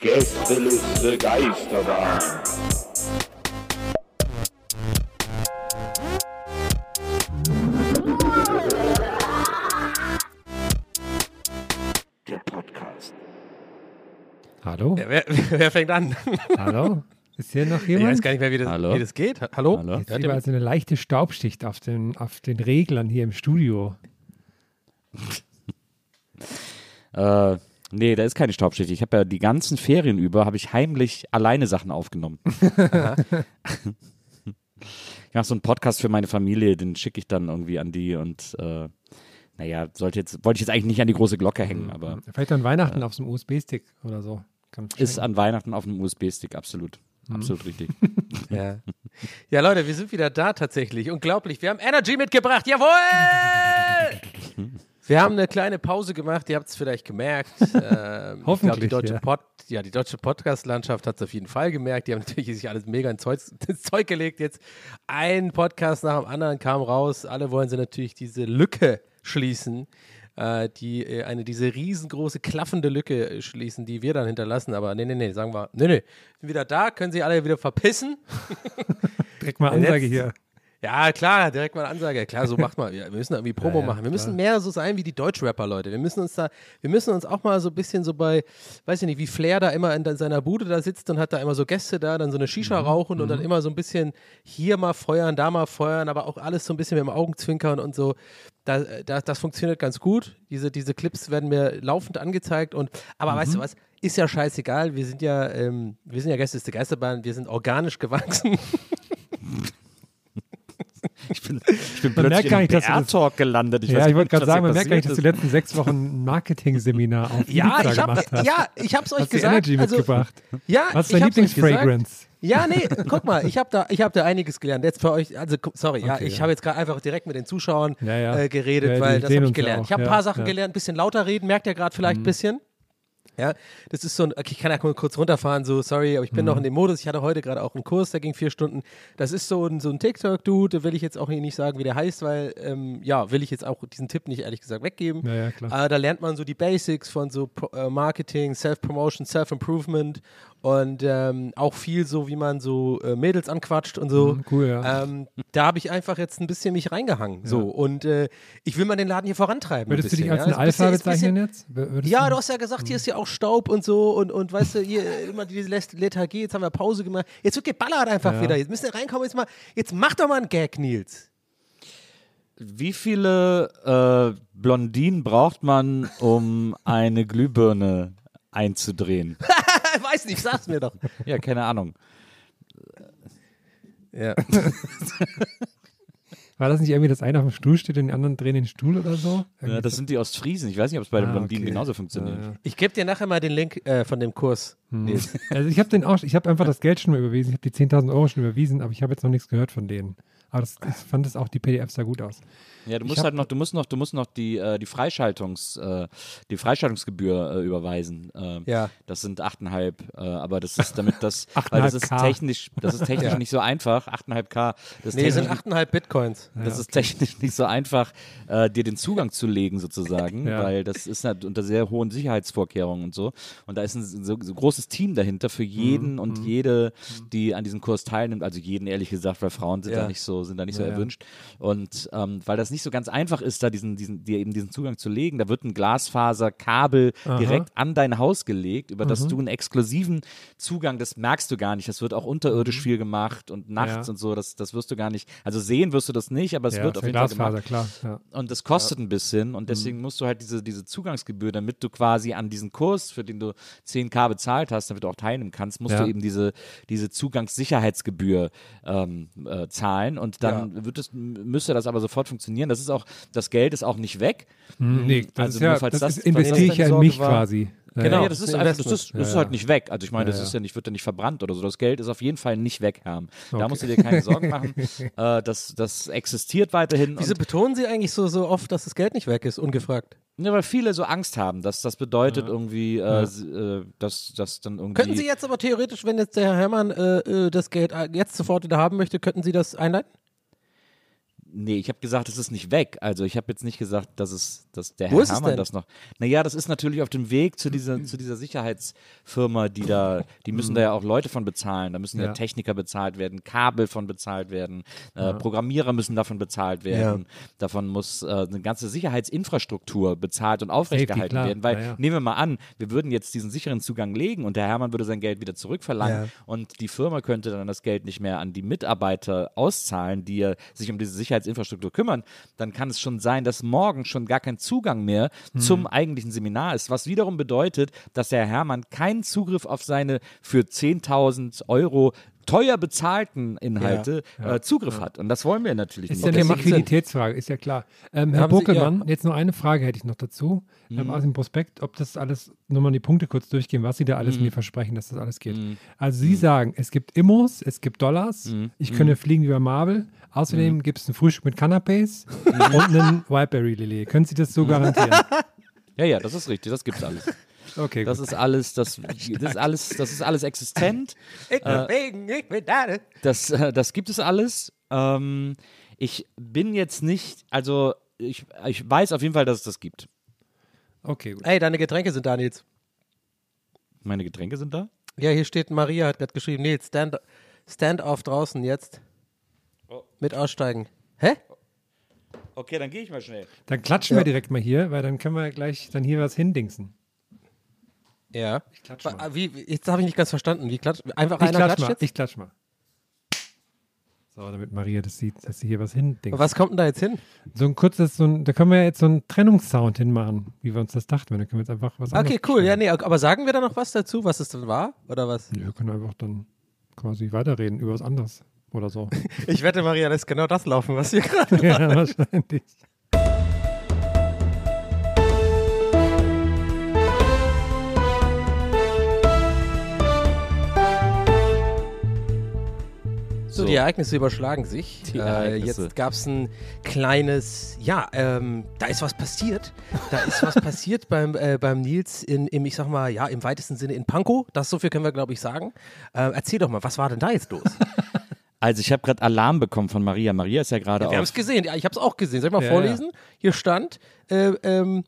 Gästeliste Geisterbahn. Der Podcast. Hallo? Wer, wer, wer fängt an? Hallo? Ist hier noch Ich jemand? weiß gar nicht mehr, wie das, Hallo? wie das geht. Ha- Hallo? Hallo? Jetzt Hört ihr über mich? so eine leichte Staubschicht auf den, auf den Reglern hier im Studio. Äh, nee, da ist keine Staubschicht. Ich habe ja die ganzen Ferien über, habe ich heimlich alleine Sachen aufgenommen. ich mache so einen Podcast für meine Familie, den schicke ich dann irgendwie an die und äh, naja, sollte jetzt, wollte ich jetzt eigentlich nicht an die große Glocke hängen, aber Vielleicht an Weihnachten auf so einem USB-Stick oder so. Ist an Weihnachten auf einem USB-Stick, absolut. Absolut richtig. Ja. ja, Leute, wir sind wieder da tatsächlich. Unglaublich. Wir haben Energy mitgebracht. Jawohl! Wir haben eine kleine Pause gemacht, ihr habt es vielleicht gemerkt. Ähm, Hoffentlich, Ich glaub, die deutsche, ja. Pod, ja, die deutsche Podcast-Landschaft hat es auf jeden Fall gemerkt. Die haben natürlich sich alles mega ins Zeug, ins Zeug gelegt. Jetzt ein Podcast nach dem anderen kam raus. Alle wollen sie natürlich diese Lücke schließen. Äh, die, äh, eine, diese riesengroße, klaffende Lücke äh, schließen, die wir dann hinterlassen. Aber nee, nee, nee, sagen wir, nee, nee, sind wieder da, können sie alle wieder verpissen. Direkt mal Ansage hier. Ja, klar, direkt mal Ansage. Klar, so macht man. Wir müssen irgendwie Promo Ja, ja, machen. Wir müssen klar. mehr so sein wie die Deutschrapper, Leute. Wir müssen uns da, wir müssen uns auch mal so ein bisschen so bei, weiß ich nicht, wie Flair da immer in seiner Bude da sitzt und hat da immer so Gäste da, dann so eine Shisha Mhm, rauchen und dann immer so ein bisschen hier mal feuern, da mal feuern, aber auch alles so ein bisschen mit dem Augenzwinkern und so. Da, da, das funktioniert ganz gut. Diese, diese Clips werden mir laufend angezeigt und, aber weißt Mhm. du was? Ist ja scheißegal. Wir sind ja, ähm, wir sind ja Gäste der Geisterbahn. Wir sind organisch gewachsen. Ich bin, ich bin Man merkt plötzlich gar im nicht, BR-Talk gelandet. Ich ja, weiß ich wollte gerade sagen, man merkt gar nicht, dass du die letzten sechs Wochen ein Marketing-Seminar auf Ja, ich hab, gemacht hast. ja, ich hab's euch hast gesagt. Energy also, mitgebracht. Ja, Was ist gesagt. Lieblingsfragrance? Ja, nee, guck mal, ich habe da, ich hab da einiges gelernt. Jetzt für euch, also sorry, ja, Okay, ich ja. habe jetzt gerade einfach direkt mit den Zuschauern Ja, ja. Äh, geredet, Ja, weil das habe ich ja gelernt. auch, ich habe ein ja, paar Sachen ja. Mhm. gelernt, ein bisschen lauter reden, merkt ihr gerade vielleicht ein bisschen. Ja, das ist so ein, okay, ich kann ja kurz runterfahren, so, sorry, aber ich bin noch Mhm. in dem Modus. Ich hatte heute gerade auch einen Kurs, der ging vier Stunden. Das ist so ein, so ein TikTok-Dude, da will ich jetzt auch nicht sagen, wie der heißt, weil, ähm, ja, will ich jetzt auch diesen Tipp nicht ehrlich gesagt weggeben. Ja, ja, klar. Äh, da lernt man so die Basics von so Pro äh, Marketing, Self-Promotion, Self-Improvement und ähm, auch viel so, wie man so äh, Mädels anquatscht und so. Mhm, cool, ja. Ähm, da habe ich einfach jetzt ein bisschen mich reingehangen. So und äh, ich will mal den Laden hier vorantreiben. Würdest ein du dich bisschen, als ja? ein Alpha bisschen- bezeichnen bisschen- jetzt? Würdest Ja, du hast ja gesagt, hier ist ja auch Staub und so und, und weißt du, hier äh, immer diese Let- Lethargie, jetzt haben wir Pause gemacht. Jetzt wird geballert einfach Ja. wieder. Jetzt müssen wir reinkommen, jetzt mal, jetzt mach doch mal einen Gag, Nils. Wie viele äh, Blondinen braucht man, um eine Glühbirne einzudrehen? Weiß nicht, sag's mir doch. Ja, keine Ahnung. Ja. War das nicht irgendwie, dass einer auf dem Stuhl steht und die anderen drehen den Stuhl oder so? Ja, Irgendwie das sind die Ostfriesen. Ich weiß nicht, ob es bei den Ah, Blondinen okay. genauso funktioniert. Ja, ja. Ich gebe dir nachher mal den Link äh, von dem Kurs. Nils. Also ich habe den auch, ich habe einfach das Geld schon mal überwiesen. Ich habe die 10.000 Euro schon überwiesen, aber ich habe jetzt noch nichts gehört von denen. Aber das, ich fand das auch, die PDFs sah gut aus. Ja, du musst halt noch, du musst noch, du musst noch die, äh, die Freischaltungs, äh, die Freischaltungsgebühr äh, überweisen. Äh, Ja. Das sind 8,5, äh, aber das ist damit das, weil das ist 8,5K. technisch, das ist technisch Ja. nicht so einfach. 8,5K. Das Nee, sind technisch, 8,5 Bitcoins. das ist technisch nicht so einfach, äh, dir den Zugang zu legen sozusagen, Ja. weil das ist halt unter sehr hohen Sicherheitsvorkehrungen und so. Und da ist ein so, so großes Team dahinter für Mhm, jeden und jede, die an diesem Kurs teilnimmt. Also jeden ehrlich gesagt, weil Frauen sind Ja. da nicht so, sind da nicht so Ja, erwünscht. Und ähm, weil das nicht so ganz einfach ist, da diesen, diesen, dir eben diesen Zugang zu legen, da wird ein Glasfaserkabel Aha. direkt an dein Haus gelegt, über Mhm. das du einen exklusiven Zugang, das merkst du gar nicht. Das wird auch unterirdisch viel gemacht und nachts Mhm. Ja. und so, das, das wirst du gar nicht, also sehen wirst du das nicht, aber es ja, wird auf jeden Fall gemacht. Klar. Und das kostet ein bisschen und Mhm. deswegen musst du halt diese, diese Zugangsgebühr, damit du quasi an diesen Kurs, für den du 10k bezahlt hast, damit du auch teilnehmen kannst, musst du eben diese, diese Zugangssicherheitsgebühr ähm, äh, zahlen und dann wird es, müsste das aber sofort funktionieren. Das ist auch, das Geld ist auch nicht weg. Hm, Nee, das Also ist ja, nur falls das, das- investiere falls ich das ja in mich war. quasi. Ja, Genau. Ja, ja. das ist, ein einfach, das ist, das ist Ja, halt nicht weg. Also ich meine, Ja, das ja. ist ja nicht, wird ja nicht verbrannt oder so. Das Geld ist auf jeden Fall nicht weg, Herm. Da Okay. musst du dir keine Sorgen machen. äh, das, das existiert weiterhin. Wieso betonen Sie eigentlich so, so oft, dass das Geld nicht weg ist, ungefragt? ja, weil viele so Angst haben, dass das bedeutet irgendwie, äh, s- äh, dass das dann irgendwie. Könnten Sie jetzt aber theoretisch, wenn jetzt der Herr Herrmann äh, äh, das Geld jetzt sofort wieder haben möchte, könnten Sie das einleiten? Nee, ich habe gesagt, es ist nicht weg. Also ich habe jetzt nicht gesagt, dass es, dass der Wo Herr Hermann das noch. Naja, das ist natürlich auf dem Weg zu dieser, zu dieser Sicherheitsfirma, die da, die müssen da ja auch Leute von bezahlen. Da müssen ja, Ja. Techniker bezahlt werden, Kabel von bezahlt werden, äh, Programmierer müssen davon bezahlt werden. Davon muss äh, eine ganze Sicherheitsinfrastruktur bezahlt und aufrechterhalten klar. werden. Weil Ja, ja. nehmen wir mal an, wir würden jetzt diesen sicheren Zugang legen und der Hermann würde sein Geld wieder zurückverlangen Ja. und die Firma könnte dann das Geld nicht mehr an die Mitarbeiter auszahlen, die ja sich um diese Sicherheitsinfrastruktur kümmern, dann kann es schon sein, dass morgen schon gar kein Zugang mehr Hm. zum eigentlichen Seminar ist, was wiederum bedeutet, dass der Hermann keinen Zugriff auf seine für 10.000 Euro teuer bezahlten Inhalte Äh, Zugriff hat. Und das wollen wir natürlich Ist nicht. ja eine. Liquiditätsfrage, ist ja klar. Ähm, Herr ja. jetzt noch eine Frage hätte ich noch dazu. Mhm. Ähm, aus dem Prospekt, ob das alles, nur mal die Punkte kurz durchgehen, was Sie da alles Mhm. mir versprechen, dass das alles geht. Also Sie sagen, es gibt Immos, es gibt Dollars, Mhm. ich könnte fliegen wie bei Marvel. Außerdem gibt es ein Frühstück mit Canapés und einen Wildberry-Lillet. Können Sie das so garantieren? Ja, ja, das ist richtig, das gibt's alles. Okay, Das gut. ist alles, das, das ist alles, das ist alles existent. Ich bin wegen, ich bin da. Das, äh, das gibt es alles. Ähm, ich bin jetzt nicht, also ich, ich weiß auf jeden Fall, dass es das gibt. Okay, gut. Ey, deine Getränke sind da, Nils. Meine Getränke sind da. Ja, hier steht, Maria hat gerade geschrieben, Nils, stand, stand auf draußen jetzt. Mit aussteigen. Hä? Okay, dann gehe ich mal schnell. Dann klatschen wir direkt mal hier, weil dann können wir gleich dann hier was hindingsen. Ja. Ich klatsch Wa- mal. Wie, jetzt habe ich nicht ganz verstanden. Wie klatscht? Einfach Ich einer klatsch klatscht mal. jetzt? Ich klatsch mal. So, damit Maria das sieht, dass sie hier was hindingst. Was kommt denn da jetzt hin? So ein kurzes, so ein, da können wir jetzt so einen Trennungssound hinmachen, wie wir uns das dachten. Dann können wir jetzt einfach was Okay, cool. Ja, spielen. nee, aber sagen wir da noch was dazu, was es denn war? Oder was? Nee, wir können einfach dann quasi weiterreden über was anderes oder so. Ich wette, Maria lässt genau das laufen, was hier gerade. ja, wahrscheinlich. So, die Ereignisse überschlagen sich. Die äh, Ereignisse. jetzt gab es ein kleines, ja, ähm, da ist was passiert. Da ist was passiert beim, äh, beim Nils in, im, ich sag mal, ja, im weitesten Sinne in Pankow. Das so viel können wir, glaube ich, sagen. Äh, erzähl doch mal, was war denn da jetzt los? Also ich habe gerade Alarm bekommen von Maria. Maria ist ja gerade Wir haben es gesehen, ja, ich habe es auch gesehen. Soll ich mal Ja, vorlesen? Hier stand, äh, ähm,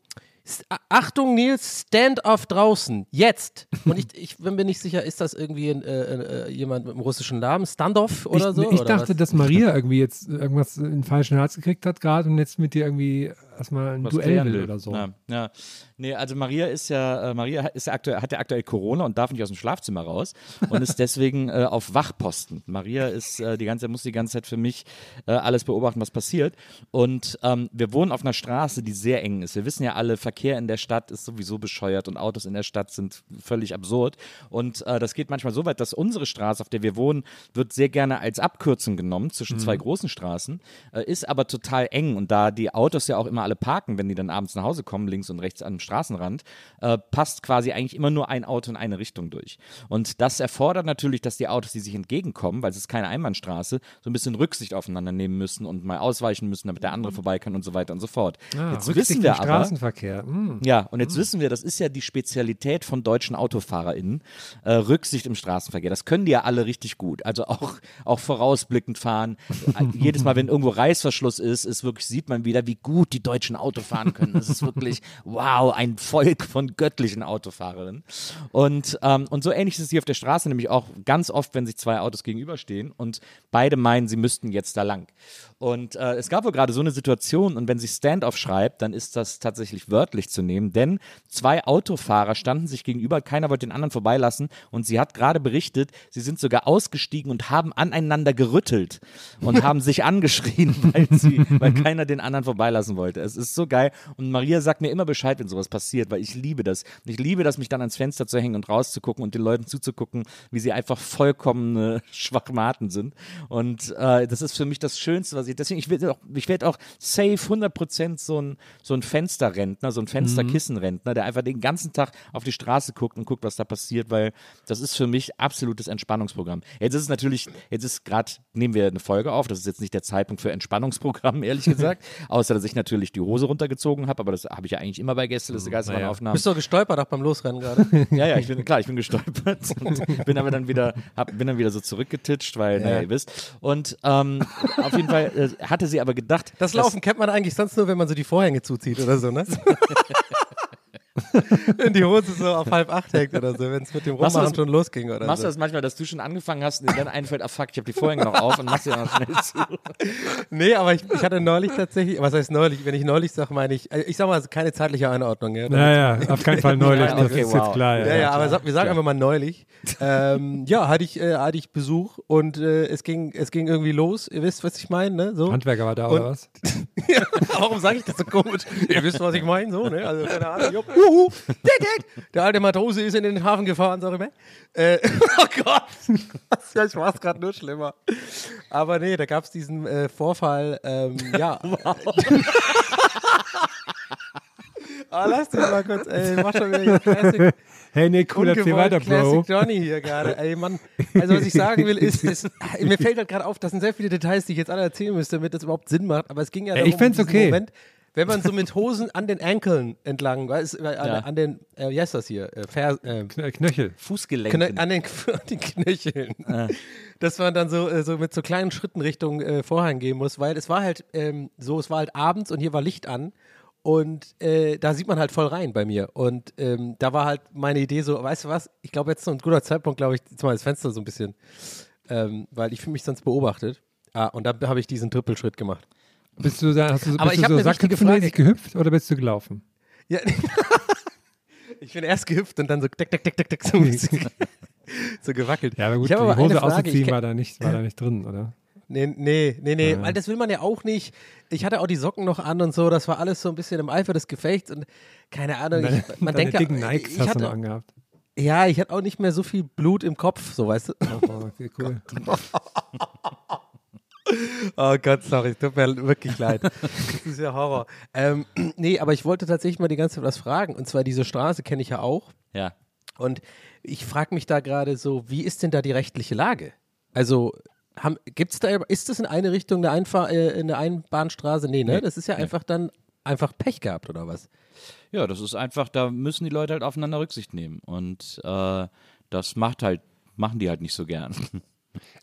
Achtung Nils, Stand-off draußen, jetzt. Und ich, ich bin mir nicht sicher, ist das irgendwie ein, äh, äh, jemand mit einem russischen Namen? Standoff oder ich, so? Ich oder dachte, was? dass Maria irgendwie jetzt irgendwas in den falschen Hals gekriegt hat gerade und jetzt mit dir irgendwie erstmal ein was Duell will oder so. Ja, ja. Nee, also Maria ist ja, äh, Maria ist ja aktuell, hat ja aktuell Corona und darf nicht aus dem Schlafzimmer raus und ist deswegen äh, auf Wachposten. Maria ist äh, die ganze, muss die ganze Zeit für mich äh, alles beobachten, was passiert. Und ähm, wir wohnen auf einer Straße, die sehr eng ist. Wir wissen ja alle, Verkehr in der Stadt ist sowieso bescheuert und Autos in der Stadt sind völlig absurd. Und äh, das geht manchmal so weit, dass unsere Straße, auf der wir wohnen, wird sehr gerne als Abkürzung genommen zwischen zwei großen Straßen, ist aber total eng. Und da die Autos ja auch immer alle parken, wenn die dann abends nach Hause kommen, links und rechts am Straßenrand, äh, passt quasi eigentlich immer nur ein Auto in eine Richtung durch. Und das erfordert natürlich, dass die Autos, die sich entgegenkommen, weil es ist keine Einbahnstraße, so ein bisschen Rücksicht aufeinander nehmen müssen und mal ausweichen müssen, damit der andere vorbei kann und so weiter und so fort. Ah, Jetzt Rücksicht wissen wir aber, Straßenverkehr. Hm. ja, und jetzt wissen wir, das ist ja die Spezialität von deutschen AutofahrerInnen, äh, Rücksicht im Straßenverkehr. Das können die ja alle richtig gut. Also auch, auch vorausblickend fahren. Äh, Jedes Mal, wenn irgendwo Reißverschluss ist, ist wirklich, sieht man wieder, wie gut die Deutschen Auto fahren können. Das ist wirklich, wow, ein Volk von göttlichen Autofahrerinnen. Und, ähm, und so ähnlich ist es hier auf der Straße, nämlich auch ganz oft, wenn sich zwei Autos gegenüberstehen und beide meinen, sie müssten jetzt da lang. Und äh, es gab wohl gerade so eine Situation, und wenn sie Stand-off schreibt, dann ist das tatsächlich wörtlich zu nehmen, denn zwei Autofahrer standen sich gegenüber, keiner wollte den anderen vorbeilassen und sie hat gerade berichtet, sie sind sogar ausgestiegen und haben aneinander gerüttelt und haben sich angeschrien, weil, sie, weil keiner den anderen vorbeilassen wollte. Es ist so geil und Maria sagt mir immer Bescheid, wenn sowas passiert, weil ich liebe das. Ich liebe das, mich dann ans Fenster zu hängen und rauszugucken und den Leuten zuzugucken, wie sie einfach vollkommene Schwachmaten sind. Und äh, das ist für mich das Schönste, was ich, deswegen, ich werde auch, ich werde auch safe 100% so ein, so ein Fensterrentner, so ein Fensterkissenrentner, der einfach den ganzen Tag auf die Straße guckt und guckt, was da passiert, weil das ist für mich absolutes Entspannungsprogramm. Jetzt ist es natürlich, jetzt ist gerade, nehmen wir eine Folge auf, das ist jetzt nicht der Zeitpunkt für Entspannungsprogramm, ehrlich gesagt, außer dass ich natürlich ich die Hose runtergezogen habe, aber das habe ich ja eigentlich immer bei Gästeliste Geisterbahn-Aufnahmen. Bist du gestolpert auch beim Losrennen gerade? Ja, ja, ich bin klar, ich bin gestolpert und bin aber dann wieder, hab, bin dann wieder so zurückgetitscht, weil, naja, ihr wisst. Und ähm, auf jeden Fall hatte sie aber gedacht, Das Laufen kennt man eigentlich sonst nur, wenn man so die Vorhänge zuzieht oder so, ne? wenn die Hose so auf halb acht hängt oder so, wenn es mit dem du Rummachen das- schon losging oder Machst du so. das manchmal, dass du schon angefangen hast und dir dann einfällt, ah fuck, ich habe die Vorhänge noch auf und machst sie dann noch schnell zu. Nee, aber ich, ich hatte neulich tatsächlich, was heißt neulich? Wenn ich neulich sage, meine ich, äh, ich sag mal, keine zeitliche Einordnung. Ja, Naja, auf keinen Fall neulich. Ja, das okay, ist wow. jetzt klar. Ja. Ja, ja, aber klar, wir sagen klar. einfach mal neulich. Ähm, ja, hatte ich, äh, hatte ich Besuch und äh, es, ging, es ging irgendwie los. Ihr wisst, was ich meine, ne? So. Handwerker war da Und- oder was? Ja, warum sage ich das so komisch? Ihr wisst, was ich meine, so, ne? Also, keine Ahnung. Jupp, Uhu, dick, dick. Der alte Matrose ist in den Hafen gefahren, sag ich mal. Äh, oh Gott, ich mach's gerade nur schlimmer. Aber nee, da gab's diesen äh, Vorfall, ähm, ja. Ah, lass dich mal kurz, ey, mach schon wieder hier Classic. Hey, nee, cool, erzähl weiter, Bro. Classic Johnny hier gerade. Ey, Mann. Also, was ich sagen will, ist, ist mir fällt halt gerade auf, das sind sehr viele Details, die ich jetzt alle erzählen müsste, damit das überhaupt Sinn macht. Aber es ging ja Ey, darum, ich diesen okay. Moment, wenn man so mit Hosen an den Ankeln entlang, weißt, äh, an, Ja. an den, äh, wie heißt das hier? Äh, Fer, äh, Kn- Knöchel. Fußgelenken. Knö an den, an den Knöcheln. Dass man dann so, äh, so mit so kleinen Schritten Richtung äh, Vorhang gehen muss, weil es war halt ähm, so, es war halt abends und hier war Licht an. Und äh, da sieht man halt voll rein bei mir. Und ähm, da war halt meine Idee so, weißt du was, ich glaube, jetzt ist so ein guter Zeitpunkt, glaube ich, jetzt mal das Fenster so ein bisschen, ähm, weil ich fühle mich sonst beobachtet. Ah, und dann habe ich diesen Trippelschritt gemacht. Bist du, da, hast du, Aber bist ich du so Frage. gehüpft oder bist du gelaufen? Ja. ich bin erst gehüpft und dann so deck, deck, deck, deck, deck, so, so gewackelt. Ja, aber gut, ich habe die aber Hose auszuziehen war da, nicht, war da nicht drin, oder? Nee, nee, nee, nee, Ja. weil das will man ja auch nicht. Ich hatte auch die Socken noch an und so, das war alles so ein bisschen im Eifer des Gefechts und keine Ahnung, Deine, ich, man denkt ja, Nikes ich hast du hatte, noch angehabt. ja, ich hatte auch nicht mehr so viel Blut im Kopf, so weißt du. Oh, okay, cool. Oh Gott, sorry, tut mir wirklich leid. Das ist ja Horror. Ähm, nee, aber ich wollte tatsächlich mal die ganze Zeit was fragen und zwar diese Straße kenne ich ja auch Ja. und ich frage mich da gerade so, wie ist denn da die rechtliche Lage? Also haben, gibt's da, ist das in eine Richtung eine, Einfahr äh, eine Einbahnstraße? Nee, ne? Das ist ja einfach dann einfach Pech gehabt oder was? Ja, das ist einfach, da müssen die Leute halt aufeinander Rücksicht nehmen. Und äh, das macht halt, machen die halt nicht so gern.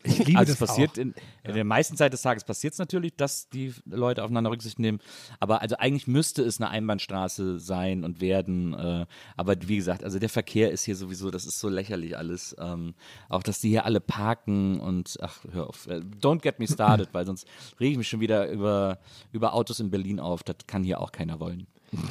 Ich liebe also es das passiert auch. in, in der meisten Zeit des Tages passiert es natürlich, dass die Leute aufeinander Rücksicht nehmen. Aber also eigentlich müsste es eine Einbahnstraße sein und werden. Äh, aber wie gesagt, also der Verkehr ist hier sowieso, das ist so lächerlich alles. Ähm, auch dass die hier alle parken und ach, hör auf. Äh, Don't get me started, weil sonst rege ich mich schon wieder über, über Autos in Berlin auf. Das kann hier auch keiner wollen.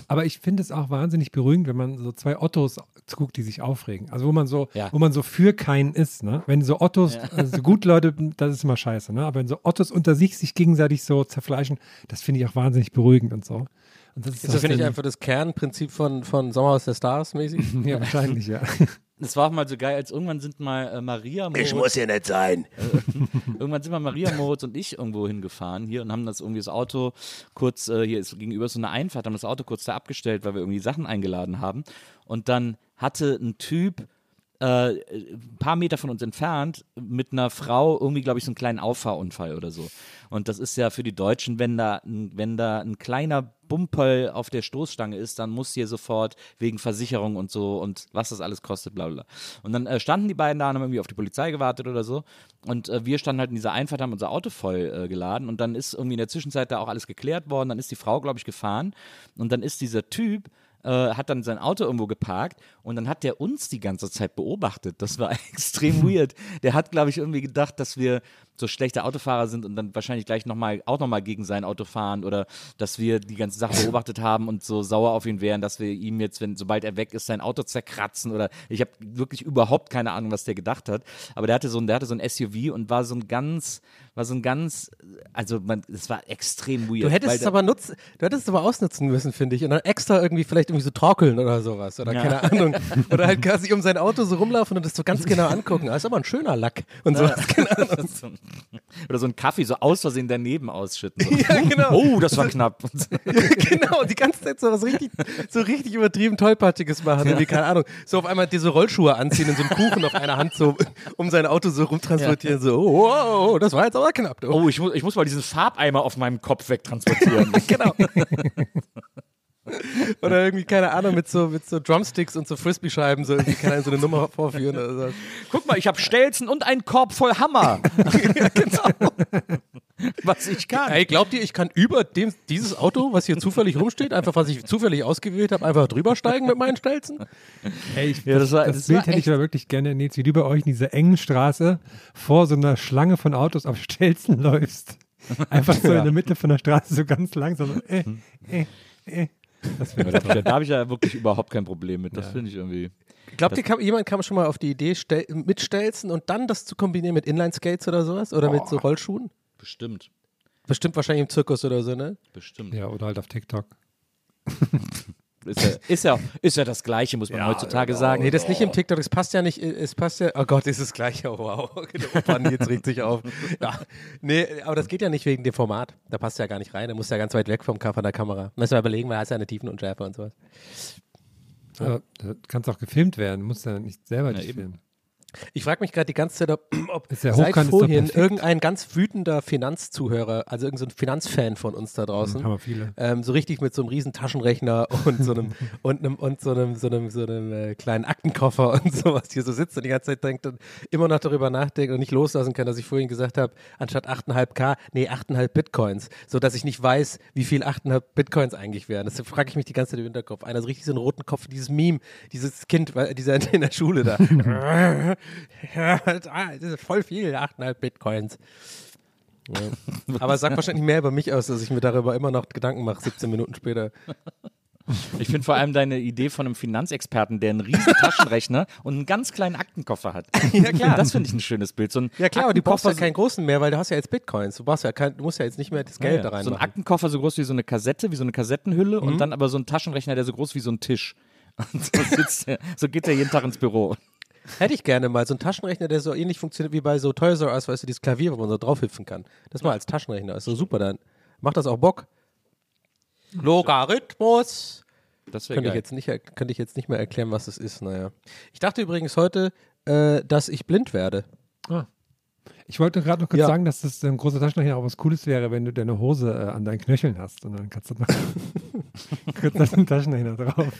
Aber ich finde es auch wahnsinnig beruhigend, wenn man so zwei Ottos guckt, die sich aufregen. Also wo man so, Ja. wo man so für keinen ist, ne? Wenn so Ottos, also so gut Leute, das ist immer scheiße, ne? Aber wenn so Ottos unter sich sich gegenseitig so zerfleischen, das finde ich auch wahnsinnig beruhigend und so. Und das ist Das finde ich einfach das Kernprinzip von, von Sommerhaus der Stars mäßig. Ja, wahrscheinlich, ja. Es war auch mal so geil, als irgendwann sind mal äh, Maria Moritz, hier nicht sein. irgendwann sind mal Maria Moritz und ich irgendwo hingefahren hier und haben das irgendwie das Auto kurz, äh, hier ist gegenüber so eine Einfahrt, haben das Auto kurz da abgestellt, weil wir irgendwie Sachen eingeladen haben. Und dann hatte ein Typ äh, ein paar Meter von uns entfernt mit einer Frau irgendwie, glaube ich, so einen kleinen Auffahrunfall oder so. Und das ist ja für die Deutschen, wenn da, ein- wenn da ein kleiner Bumperl auf der Stoßstange ist, dann muss hier sofort wegen Versicherung und so und was das alles kostet, bla bla. Und dann äh, standen die beiden da und haben irgendwie auf die Polizei gewartet oder so. Und äh, wir standen halt in dieser Einfahrt, haben unser Auto voll äh, geladen und dann ist irgendwie in der Zwischenzeit da auch alles geklärt worden. Dann ist die Frau, glaube ich, gefahren und dann ist dieser Typ äh, hat dann sein Auto irgendwo geparkt und dann hat der uns die ganze Zeit beobachtet. Das war extrem weird. Der hat, glaube ich, irgendwie gedacht, dass wir so schlechte Autofahrer sind und dann wahrscheinlich gleich noch mal, auch nochmal gegen sein Auto fahren oder dass wir die ganze Sache beobachtet haben und so sauer auf ihn wären, dass wir ihm jetzt, wenn sobald er weg ist, sein Auto zerkratzen oder ich habe wirklich überhaupt keine Ahnung, was der gedacht hat. Aber der hatte so ein, der hatte so ein SUV und war so ein ganz, war so ein ganz, also man, es war extrem weird. Du hättest es aber nutz, du hättest es aber ausnutzen müssen, finde ich. Und dann extra irgendwie vielleicht irgendwie so torkeln oder sowas. Oder Ja. keine Ahnung. Oder halt quasi um sein Auto so rumlaufen und das so ganz genau angucken. Das ist aber ein schöner Lack. Und sowas. Keine Ahnung. Oder so einen Kaffee so aus Versehen daneben ausschütten. So. Ja, genau. Oh, das war knapp. genau, die ganze Zeit so was richtig, so richtig übertrieben tollpatschiges machen. Irgendwie, keine Ahnung, so auf einmal diese Rollschuhe anziehen und so einen Kuchen auf einer Hand so um sein Auto so rumtransportieren. So, oh, oh, oh, das war jetzt aber knapp. Du. Oh, ich muss, ich muss mal diesen Farbeimer auf meinem Kopf wegtransportieren. genau. Oder irgendwie, keine Ahnung, mit so, mit so Drumsticks und so Frisbee-Scheiben so, irgendwie, Ahnung, so eine Nummer vorführen. Oder so. Guck mal, ich habe Stelzen und einen Korb voll Hammer. genau. Was ich kann. Ey, glaubt ihr, ich kann über dem, dieses Auto, was hier zufällig rumsteht, einfach, was ich zufällig ausgewählt habe, einfach drüber steigen mit meinen Stelzen? Ey, ich, Ja, das war- das das Bild war hätte ich aber wirklich gerne, Nils, wie du bei euch in dieser engen Straße vor so einer Schlange von Autos auf Stelzen läufst. Einfach so in der Mitte von der Straße, so ganz langsam. So, äh, äh, äh. Da, habe ich ja wirklich überhaupt kein Problem mit. Das finde ich irgendwie. Glaubt ihr, kam, jemand kam schon mal auf die Idee, stel, mit Stelzen und dann das zu kombinieren mit Inline-Skates oder sowas? Oder mit so Rollschuhen? Bestimmt. Bestimmt wahrscheinlich im Zirkus oder so, ne? Bestimmt. Ja, oder halt auf TikTok. Ist, ja, ist, ja, ist ja das Gleiche, muss man heutzutage sagen. Nee, das nicht im TikTok, das passt ja nicht, es passt ja, oh Gott, ist es gleich, oh wow, der Opa jetzt regt sich auf. Ja, nee, aber das geht ja nicht wegen dem Format, da passt ja gar nicht rein, der muss ja ganz weit weg vom von der Kamera. Müssen wir überlegen, weil er hat ja eine Tiefenunschärfe und sowas. Aber da kannst auch gefilmt werden, musst ja nicht selber Ja, dich eben. filmen. Ich frage mich gerade die ganze Zeit, ob, ob Ist ja seit vorhin irgendein ganz wütender Finanzzuhörer, also irgendein Finanzfan von uns da draußen, viele. ähm, so richtig mit so einem riesen Taschenrechner und so einem und einem und so einem so einem so einem äh, kleinen Aktenkoffer und sowas hier so sitzt und die ganze Zeit denkt und immer noch darüber nachdenkt und nicht loslassen kann, dass ich vorhin gesagt habe, anstatt 8,5k, nee, 8,5 Bitcoins, so dass ich nicht weiß, wie viel 8,5 Bitcoins eigentlich wären. Das frage ich mich die ganze Zeit im Hinterkopf. Einer so richtig so einen roten Kopf, dieses Meme, dieses Kind, dieser in der Schule da. ja, das ist voll viel, 8,5 Bitcoins. Ja. Aber es sagt wahrscheinlich mehr über mich aus, dass ich mir darüber immer noch Gedanken mache, 17 Minuten später. Ich finde vor allem deine Idee von einem Finanzexperten, der einen riesen Taschenrechner und einen ganz kleinen Aktenkoffer hat. Ja, klar. Das finde ich ein schönes Bild. So ein Ja klar, aber du brauchst ja keinen großen mehr, weil du hast ja jetzt Bitcoins. Du, brauchst ja kein, du musst ja jetzt nicht mehr das Geld Ja, da rein So ein. Aktenkoffer so groß wie so eine Kassette, wie so eine Kassettenhülle Mhm. und dann aber so ein Taschenrechner, der so groß wie so ein Tisch. Und so, sitzt er, so geht er jeden Tag ins Büro. Hätte ich gerne mal so einen Taschenrechner, der so ähnlich funktioniert wie bei so Toys R Us, weißt du, dieses Klavier, wo man so draufhüpfen kann. Das mal als Taschenrechner, ist so super dann. Macht das auch Bock? Logarithmus. Das wäre Könnte ich, jetzt nicht, könnte ich jetzt nicht mehr erklären, was es ist. Naja. Ich dachte übrigens heute, äh, dass ich blind werde. Ich wollte gerade noch kurz Ja. sagen, dass das ein großer Taschenrechner auch was Cooles wäre, wenn du deine Hose äh, an deinen Knöcheln hast und dann kannst du kurz noch einen Taschenrechner drauf.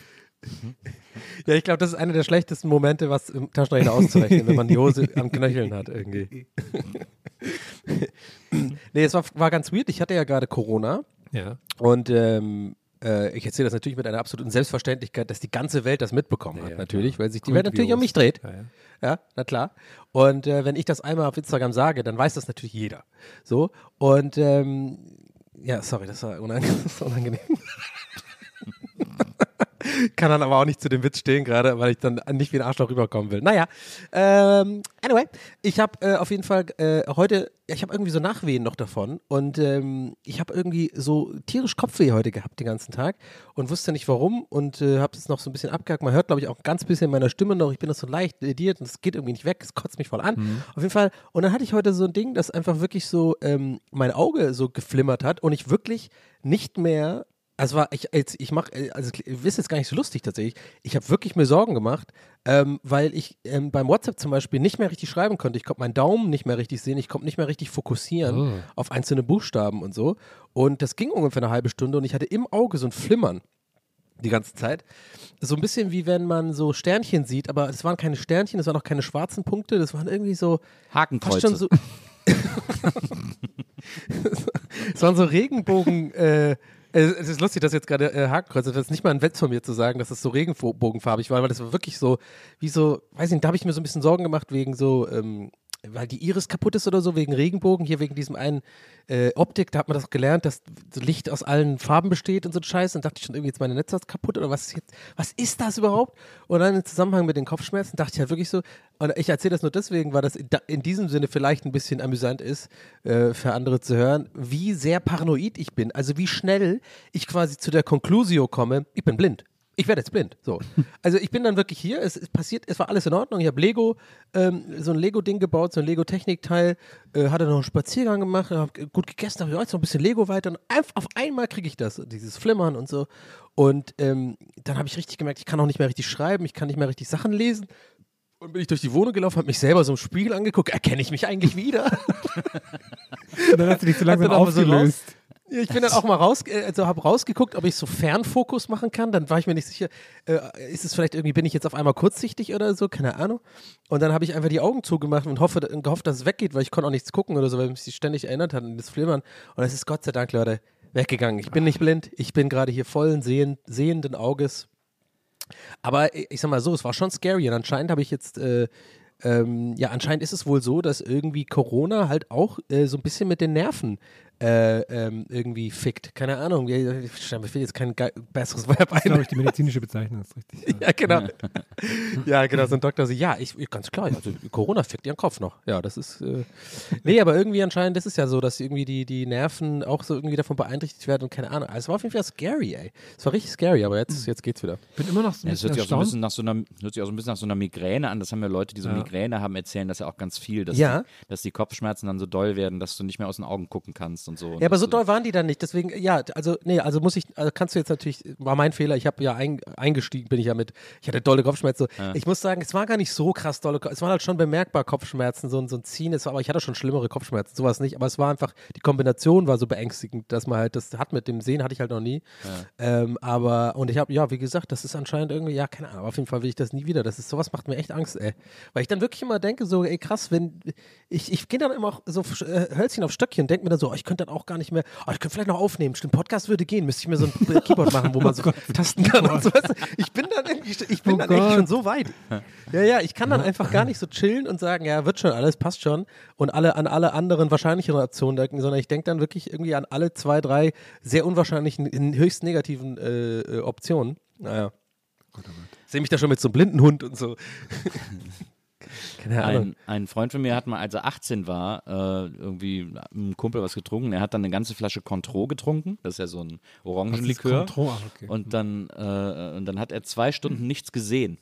Ja, ich glaube, das ist einer der schlechtesten Momente, was im Taschenrechner auszurechnen, wenn man die Hose am Knöcheln hat irgendwie. nee, es war, war ganz weird. Ich hatte ja gerade Corona Ja. und ähm, äh, ich erzähle das natürlich mit einer absoluten Selbstverständlichkeit, dass die ganze Welt das mitbekommen hat, ja, natürlich, weil sich die Welt natürlich um mich dreht. Ja, ja. Ja, na klar. Und äh, wenn ich das einmal auf Instagram sage, dann weiß das natürlich jeder. So. Und ähm, ja, sorry, das war unangenehm. Kann dann aber auch nicht zu dem Witz stehen gerade, weil ich dann nicht wie ein Arschloch rüberkommen will. Naja, ähm, anyway, ich habe äh, auf jeden Fall äh, heute, ich habe irgendwie so Nachwehen noch davon und ähm, ich habe irgendwie so tierisch Kopfweh heute gehabt den ganzen Tag und wusste nicht warum und äh, habe es noch so ein bisschen abgehakt. Man hört, glaube ich, auch ein ganz bisschen meiner Stimme noch. Ich bin das so leicht lediert und es geht irgendwie nicht weg. Es kotzt mich voll an. Auf jeden Fall. Und dann hatte ich heute so ein Ding, das einfach wirklich so ähm, mein Auge so geflimmert hat und ich wirklich nicht mehr also war ich jetzt ich mache also ihr wisst jetzt gar nicht so lustig tatsächlich. Ich habe wirklich mir Sorgen gemacht, ähm, weil ich ähm, beim WhatsApp zum Beispiel nicht mehr richtig schreiben konnte. Ich konnte meinen Daumen nicht mehr richtig sehen. Ich konnte nicht mehr richtig fokussieren Oh. auf einzelne Buchstaben und so. Und das ging ungefähr eine halbe Stunde und ich hatte im Auge so ein Flimmern die ganze Zeit. So ein bisschen wie wenn man so Sternchen sieht, aber es waren keine Sternchen, es waren auch keine schwarzen Punkte, das waren irgendwie so fast Hakenkreuze. schon so. es waren so Regenbogen. Äh, es es ist lustig, dass jetzt gerade äh, Hakenkreuz, das ist nicht mal ein Witz von mir zu sagen, dass es so regenbogenfarbig war, weil das war wirklich so, wie so, weiß nicht, da habe ich mir so ein bisschen Sorgen gemacht wegen so, ähm, weil die Iris kaputt ist oder so, wegen Regenbogen, hier wegen diesem einen äh, Optik, da hat man das gelernt, dass Licht aus allen Farben besteht und so ein Scheiß und dachte ich schon irgendwie jetzt meine Netze kaputt oder was ist jetzt, was ist das überhaupt? Und dann im Zusammenhang mit den Kopfschmerzen dachte ich halt wirklich so, und ich erzähle das nur deswegen, weil das in, in diesem Sinne vielleicht ein bisschen amüsant ist, äh, für andere zu hören, wie sehr paranoid ich bin, also wie schnell ich quasi zu der Conclusio komme, ich bin blind. Ich werde jetzt blind. So. Also ich bin dann wirklich hier, es ist passiert, es war alles in Ordnung. Ich habe Lego, ähm, so ein Lego-Ding gebaut, so ein Lego-Technikteil, äh, hatte noch einen Spaziergang gemacht, habe gut gegessen, habe jetzt noch ein bisschen Lego weiter und einfach auf einmal kriege ich das, dieses Flimmern und so. Und ähm, dann habe ich richtig gemerkt, ich kann auch nicht mehr richtig schreiben, ich kann nicht mehr richtig Sachen lesen. Und bin ich durch die Wohnung gelaufen, habe mich selber so im Spiegel angeguckt, erkenne ich mich eigentlich wieder? Und dann hast du dich so langsam so aufgelöst. Ja, ich bin dann auch mal raus, äh, also habe rausgeguckt, ob ich so Fernfokus machen kann. Dann war ich mir nicht sicher, äh, ist es vielleicht irgendwie, bin ich jetzt auf einmal kurzsichtig oder so, keine Ahnung. Und dann habe ich einfach die Augen zugemacht und hoffe, und gehofft, dass es weggeht, weil ich konnte auch nichts gucken oder so, weil mich sie ständig erinnert hat an das Flimmern. Und es ist Gott sei Dank, Leute, weggegangen. Ich bin nicht blind, ich bin gerade hier vollen sehen, sehenden Auges. Aber ich ich sag mal so, es war schon scary und anscheinend habe ich jetzt äh, ähm, ja, anscheinend ist es wohl so, dass irgendwie Corona halt auch äh, so ein bisschen mit den Nerven äh, ähm, irgendwie fickt. Keine Ahnung. Ja, Mir fehlt jetzt kein besseres Verb Das ist, glaube ein. ich, die medizinische Bezeichnung, das ist richtig. Ja, genau. ja, genau. So ein Doktor so, ja, ich, ganz klar, also Corona fickt ihren Kopf noch. Ja, das ist. Äh, nee, aber irgendwie anscheinend ist es ja so, dass irgendwie die, die Nerven auch so irgendwie davon beeinträchtigt werden und keine Ahnung. Also es war auf jeden Fall scary, ey. Es war richtig scary, aber jetzt, jetzt geht's wieder. Ich bin immer noch so ein Ja, es bisschen hört sich, auch so ein bisschen nach so einer, hört sich auch so ein bisschen nach so einer Migräne an. Das haben ja Leute, die so Ja. Migräne haben, erzählen das ja auch ganz viel, dass, Ja. die, dass die Kopfschmerzen dann so doll werden, dass du nicht mehr aus den Augen gucken kannst und so. Und Ja, aber so du- doll waren die dann nicht. Deswegen, ja, also, nee, also muss ich, also kannst du jetzt natürlich, war mein Fehler. Ich habe ja ein, eingestiegen, bin ich ja mit, ich hatte dolle Kopfschmerzen. So. Ich muss sagen, es war gar nicht so krass dolle, es waren halt schon bemerkbar Kopfschmerzen, so, ein- so ein Ziehen. Es war, aber ich hatte schon schlimmere Kopfschmerzen, sowas nicht. Aber es war einfach, die Kombination war so beängstigend, dass man halt das hat mit dem Sehen, hatte ich halt noch nie. Ähm, aber, und ich habe, ja, wie gesagt, das ist anscheinend irgendwie, ja, keine Ahnung, auf jeden Fall will ich das nie wieder. Das ist, sowas macht mir echt Angst, ey. Weil ich dann wirklich immer denke, so, ey, krass, wenn, ich, ich gehe dann immer auch so äh, Hölzchen auf Stöckchen, denke mir dann so, oh, ich könnte dann auch gar nicht mehr, oh, ich könnte vielleicht noch aufnehmen. Stimmt, Podcast würde gehen, müsste ich mir so ein Keyboard machen, wo man so tasten kann und so. Weißt du? Ich bin dann irgendwie, ich bin Oh dann Gott. schon so weit. Ja, ja, ich kann dann einfach gar nicht so chillen und sagen, ja, wird schon alles, passt schon. Und alle an alle anderen wahrscheinlicheren Optionen denken, sondern ich denke dann wirklich irgendwie an alle zwei, drei sehr unwahrscheinlichen, in höchst negativen äh, äh, Optionen. Naja. Sehe mich da schon mit so einem blinden Hund und so. Keine Ahnung. Ein, ein Freund von mir hat mal, als er 18 war, äh, irgendwie mit einem Kumpel was getrunken. Er hat dann eine ganze Flasche Contro getrunken. Das ist ja so ein Das Orangenlikör. Contro, ah, okay. Und dann, äh, und dann hat er zwei Stunden nichts gesehen.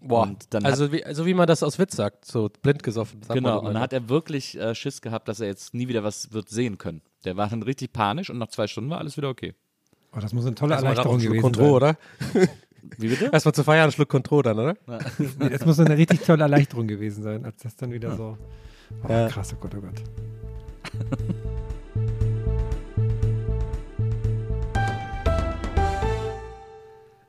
Boah. Also, wie, also wie man das aus Witz sagt, so blind gesoffen. Genau, so und dann hat er wirklich äh, Schiss gehabt, dass er jetzt nie wieder was wird sehen können. Der war dann richtig panisch und nach zwei Stunden war alles wieder okay. Oh, das muss eine tolle Erstmal Erleichterung gewesen Contro, sein. oder? Wie bitte? Erstmal zu feiern, einen Schluck Contro dann, oder? Nee, das muss eine richtig tolle Erleichterung gewesen sein, als das dann wieder so. Oh, Ja. krass, oh Gott, oh Gott.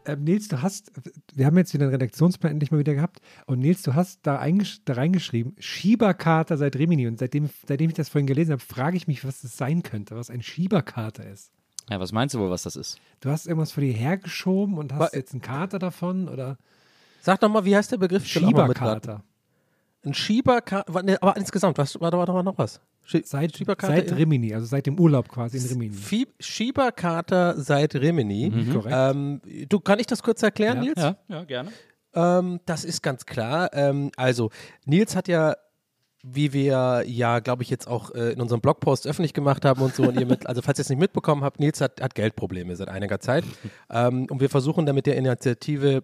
Ähm, Nils, du hast, wir haben jetzt wieder einen Redaktionsplan endlich mal wieder gehabt. Und Nils, du hast da, eingesch- da reingeschrieben, Schieberkater seit Rimini. Und seitdem, seitdem ich das vorhin gelesen habe, frage ich mich, was das sein könnte, was ein Schieberkater ist. Ja, was meinst du wohl, was das ist? Du hast irgendwas vor dir hergeschoben und hast Wa- jetzt einen Kater davon oder Sag doch mal, wie heißt der Begriff? Schieberkater? Ein Schieberkater, ne, aber insgesamt, was, war, da war doch noch was. Schie Seit, Schieberkater seit in- Rimini, also seit dem Urlaub quasi in Rimini. Fie- Schieberkater seit Rimini. Korrekt. Ähm, du, kann ich das kurz erklären, Ja. Nils? Ja, ja, gerne. Ähm, das ist ganz klar. Ähm, also, Nils hat ja, wie wir ja, glaube ich, jetzt auch äh, in unserem Blogpost öffentlich gemacht haben und so, und ihr mit, also falls ihr es nicht mitbekommen habt, Nils hat, hat Geldprobleme seit einiger Zeit. ähm, und wir versuchen damit der Initiative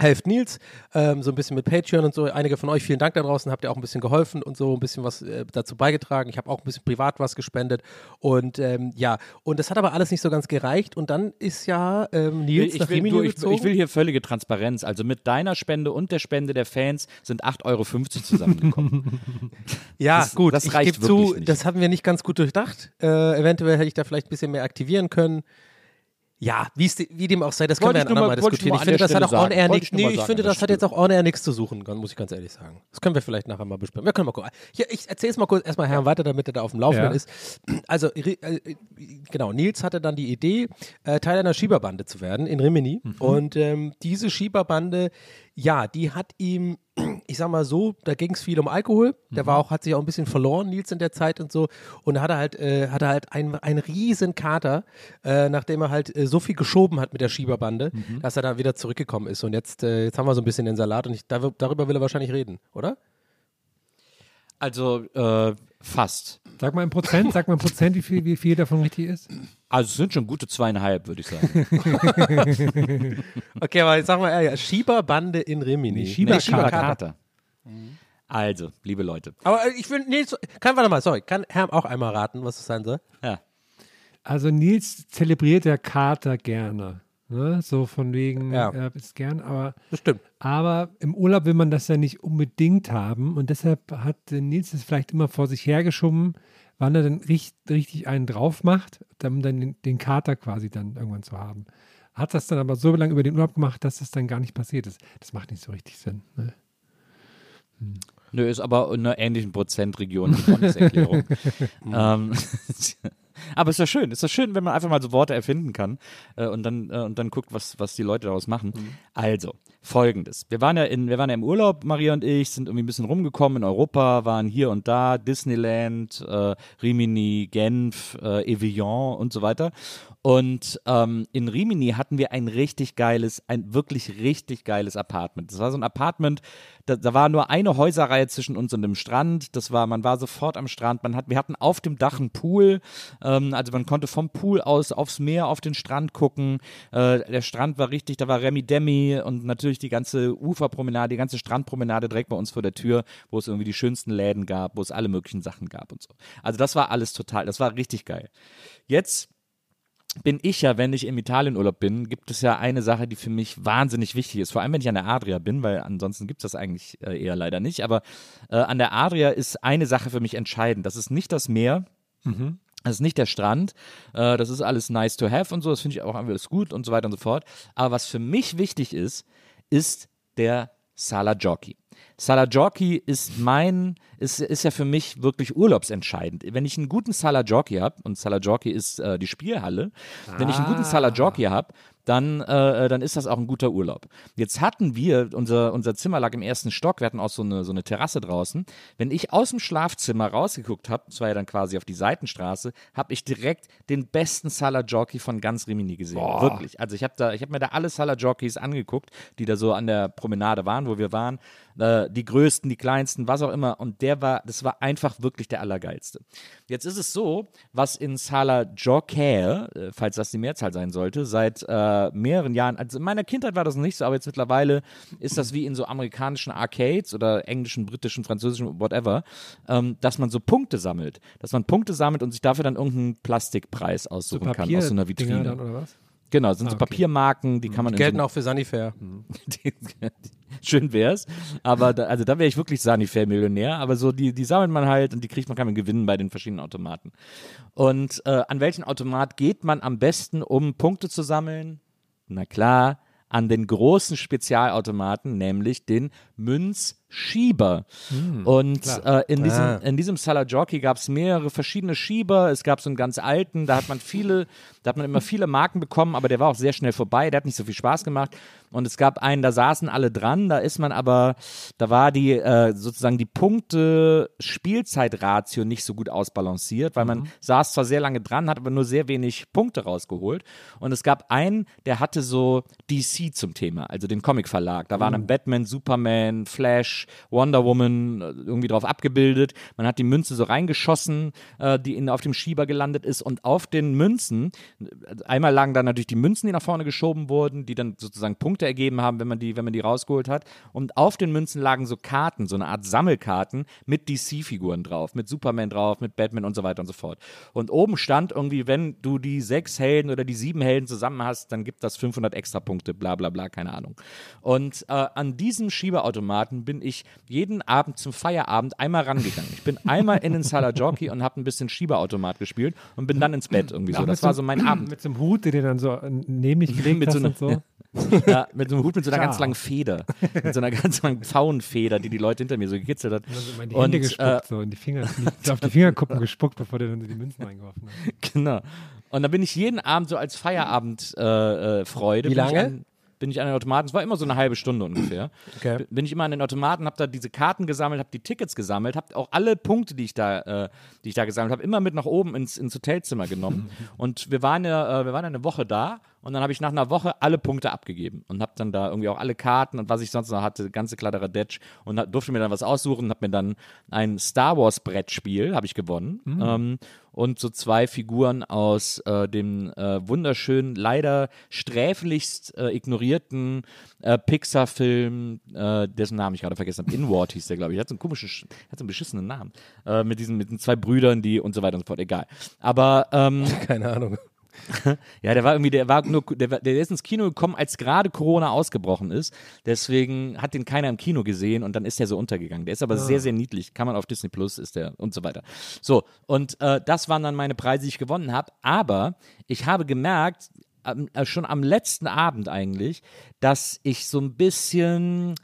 Helft Nils, ähm, so ein bisschen mit Patreon und so. Einige von euch, vielen Dank da draußen, habt ihr auch ein bisschen geholfen und so ein bisschen was äh, dazu beigetragen. Ich habe auch ein bisschen privat was gespendet. Und ähm, ja, und das hat aber alles nicht so ganz gereicht. Und dann ist ja ähm, Nils Ich nach will, Rimini du, ich, gezogen. ich will hier völlige Transparenz. Also mit deiner Spende und der Spende der Fans sind 8,50 Euro zusammengekommen. Ja, Das- gut, das ich reicht gebe zu, nicht. das haben wir nicht ganz gut durchdacht. Äh, eventuell hätte ich da vielleicht ein bisschen mehr aktivieren können. Ja, wie dem auch sei, das können wir ein andermal diskutieren. Ich finde, das hat auch Stelle on air sagen. Wollte nichts. Nee, ich finde, das hat jetzt auch on air nichts zu suchen, muss ich ganz ehrlich sagen. Das können wir vielleicht nachher mal besprechen. Wir können mal gucken. Hier, ich erzähle es mal kurz erstmal Herrn weiter, damit er da auf dem Laufenden Ja. ist. Also, äh, genau, Nils hatte dann die Idee, äh, Teil einer Schieberbande zu werden in Rimini. Und ähm, diese Schieberbande, ja, die hat ihm, ich sag mal so, da ging es viel um Alkohol. Der war auch, hat sich auch ein bisschen verloren, Nils, in der Zeit und so. Und da hat er halt, äh, hat er halt einen, einen riesen Kater, äh, nachdem er halt äh, so viel geschoben hat mit der Schieberbande, dass er da wieder zurückgekommen ist. Und jetzt, äh, jetzt haben wir so ein bisschen den Salat und ich, dar darüber will er wahrscheinlich reden, oder? Also äh, fast. Sag mal im Prozent, sag mal im Prozent, wie viel, wie viel davon richtig ist. Also es sind schon gute zweieinhalb, würde ich sagen. Okay, aber jetzt sag mal ehrlich, Schieberbande in Rimini. Nee, Schieber- Nee, Schieberkater. Schieberkater. Also, liebe Leute. aber äh, ich will, nee, so- kann, warte mal, sorry, kann Herr auch einmal raten, was es sein soll? Ja. Also Nils zelebriert der Kater gerne. Ne? So von wegen, Ja. er ist gern, aber, Das stimmt. aber im Urlaub will man das ja nicht unbedingt haben und deshalb hat äh, Nils es vielleicht immer vor sich hergeschoben, wann er dann richtig, richtig einen drauf macht, um dann den, den Kater quasi dann irgendwann zu haben. Hat das dann aber so lange über den Urlaub gemacht, dass das dann gar nicht passiert ist. Das macht nicht so richtig Sinn. Ne? Nö, ist aber in einer ähnlichen Prozentregion die Erklärung. ähm, aber ist ja schön. Ist ja schön, wenn man einfach mal so Worte erfinden kann äh, und, dann, äh, und dann guckt, was, was die Leute daraus machen. Also, folgendes. Wir waren, ja in, wir waren ja im Urlaub, Maria und ich, sind irgendwie ein bisschen rumgekommen in Europa, waren hier und da, Disneyland, äh, Rimini, Genf, äh, Evian und so weiter. Und ähm, in Rimini hatten wir ein richtig geiles, ein wirklich richtig geiles Apartment. Das war so ein Apartment, da, da war nur eine Häuserreihe zwischen uns und dem Strand. Das war, man war sofort am Strand. Man hat, wir hatten auf dem Dach einen Pool. Ähm, also man konnte vom Pool aus aufs Meer, auf den Strand gucken. Äh, der Strand war richtig, da war Remi Demi und natürlich die ganze Uferpromenade, die ganze Strandpromenade direkt bei uns vor der Tür, wo es irgendwie die schönsten Läden gab, wo es alle möglichen Sachen gab und so. Also das war alles total, das war richtig geil. Jetzt bin ich ja, wenn ich im Italienurlaub bin, gibt es ja eine Sache, die für mich wahnsinnig wichtig ist. Vor allem, wenn ich an der Adria bin, weil ansonsten gibt es das eigentlich äh, eher leider nicht. Aber äh, an der Adria ist eine Sache für mich entscheidend. Das ist nicht das Meer. Das ist nicht der Strand. Äh, das ist alles nice to have und so. Das finde ich auch alles gut und so weiter und so fort. Aber was für mich wichtig ist, ist der Sala Jockey. Sala Jockey ist mein, ist, ist ja für mich wirklich urlaubsentscheidend. Wenn ich einen guten Sala Jockey habe, und Sala Jockey ist äh, die Spielhalle, wenn ich einen guten Sala Jockey habe, dann, äh, dann ist das auch ein guter Urlaub. Jetzt hatten wir, unser, unser Zimmer lag im ersten Stock, wir hatten auch so eine, so eine Terrasse draußen. Wenn ich aus dem Schlafzimmer rausgeguckt habe, das war ja dann quasi auf die Seitenstraße, habe ich direkt den besten Sala Jockey von ganz Rimini gesehen. Wirklich. Also ich habe habe mir da alle Sala Jockeys angeguckt, die da so an der Promenade waren, wo wir waren. Äh, die größten, die kleinsten, was auch immer. Und der war, das war einfach wirklich der allergeilste. Jetzt ist es so, was in Sala Jockey, äh, falls das die Mehrzahl sein sollte, seit äh, mehreren Jahren, also in meiner Kindheit war das noch nicht so, aber jetzt mittlerweile ist das wie in so amerikanischen Arcades oder englischen, britischen, französischen, whatever, ähm, dass man so Punkte sammelt. Dass man Punkte sammelt und sich dafür dann irgendeinen Plastikpreis aussuchen kann aus so einer Vitrine. Dann, oder was? Genau, das sind so Ah, okay. Papiermarken, die kann man in Gelten so auch für Sanifair. die, schön wär's. Aber da, also da wäre ich wirklich Sanifair-Millionär. Aber so, die, die sammelt man halt und die kriegt man, kann man gewinnen bei den verschiedenen Automaten. Und äh, an welchen Automat geht man am besten, um Punkte zu sammeln? Na klar, an den großen Spezialautomaten, nämlich den Münzschieber. und äh, in, diesem, Ah. in diesem Salah Jockey gab es mehrere verschiedene Schieber. Es gab so einen ganz alten, da hat man viele, da hat man immer viele Marken bekommen, aber der war auch sehr schnell vorbei, der hat nicht so viel Spaß gemacht. Und es gab einen, da saßen alle dran, da ist man aber, da war die äh, sozusagen die Punkte-Spielzeitratio nicht so gut ausbalanciert, weil man saß zwar sehr lange dran, hat aber nur sehr wenig Punkte rausgeholt. Und es gab einen, der hatte so DC zum Thema, also den Comic-Verlag. Da waren dann Batman, Superman, Flash, Wonder Woman äh, irgendwie drauf abgebildet. Man hat die Münze so reingeschossen, äh, die in, auf dem Schieber gelandet ist. Und auf den Münzen, äh, einmal lagen dann natürlich die Münzen, die nach vorne geschoben wurden, die dann sozusagen Punkte ergeben haben, wenn man die, wenn man die rausgeholt hat. Und auf den Münzen lagen so Karten, so eine Art Sammelkarten mit DC-Figuren drauf, mit Superman drauf, mit Batman und so weiter und so fort. Und oben stand irgendwie, wenn du die sechs Helden oder die sieben Helden zusammen hast, dann gibt das 500 extra Punkte, bla bla bla, keine Ahnung. Und äh, an diesem Schieberautomaten bin ich jeden Abend zum Feierabend einmal rangegangen. Ich bin einmal in den Sala Jockey und habe ein bisschen Schieberautomat gespielt und bin dann ins Bett irgendwie so. Das war so mein Abend. Mit so einem Hut, den du dann so äh, neben dich gelegt Mit hast so einer- und so. Ja, mit so einem Hut mit so einer Ciao. ganz langen Feder. Mit so einer ganz langen Pfauenfeder, die die Leute hinter mir so gekitzelt hat. In die Und, Hände äh, gespuckt, so in die Finger, so auf die Fingerkuppen gespuckt, bevor der dann so die Münzen reingeworfen hat. Genau. Und dann bin ich jeden Abend so als Feierabendfreude. Äh, Freude, Wie lange? Bin ich an den Automaten, es war immer so eine halbe Stunde ungefähr. Okay. Bin ich immer an den Automaten, habe da diese Karten gesammelt, habe die Tickets gesammelt, habe auch alle Punkte, die ich da, äh, die ich da gesammelt habe, immer mit nach oben ins, ins Hotelzimmer genommen. Und wir waren ja, äh, wir waren ja eine Woche da Und dann habe ich nach einer Woche alle Punkte abgegeben und habe dann da irgendwie auch alle Karten und was ich sonst noch hatte, ganze Kladderadatsch und durfte mir dann was aussuchen und habe mir dann ein Star Wars Brettspiel, habe ich gewonnen. Ähm, und so zwei Figuren aus äh, dem äh, wunderschönen, leider sträflichst äh, ignorierten äh, Pixar-Film, äh, dessen Namen ich gerade vergessen habe. Inward hieß der, glaube ich. Hat so einen komischen, Sch- hat so einen beschissenen Namen. Äh, mit diesen, mit den zwei Brüdern, die und so weiter und so fort. Egal. Aber ähm, Keine Ahnung. ja, der war irgendwie, der war nur, der, der ist ins Kino gekommen, als gerade Corona ausgebrochen ist. Deswegen hat den keiner im Kino gesehen und dann ist der so untergegangen. Der ist aber sehr, sehr niedlich. Kann man auf Disney Plus, ist der und so weiter. So, und äh, das waren dann meine Preise, die ich gewonnen habe. Aber ich habe gemerkt, äh, schon am letzten Abend eigentlich, dass ich so ein bisschen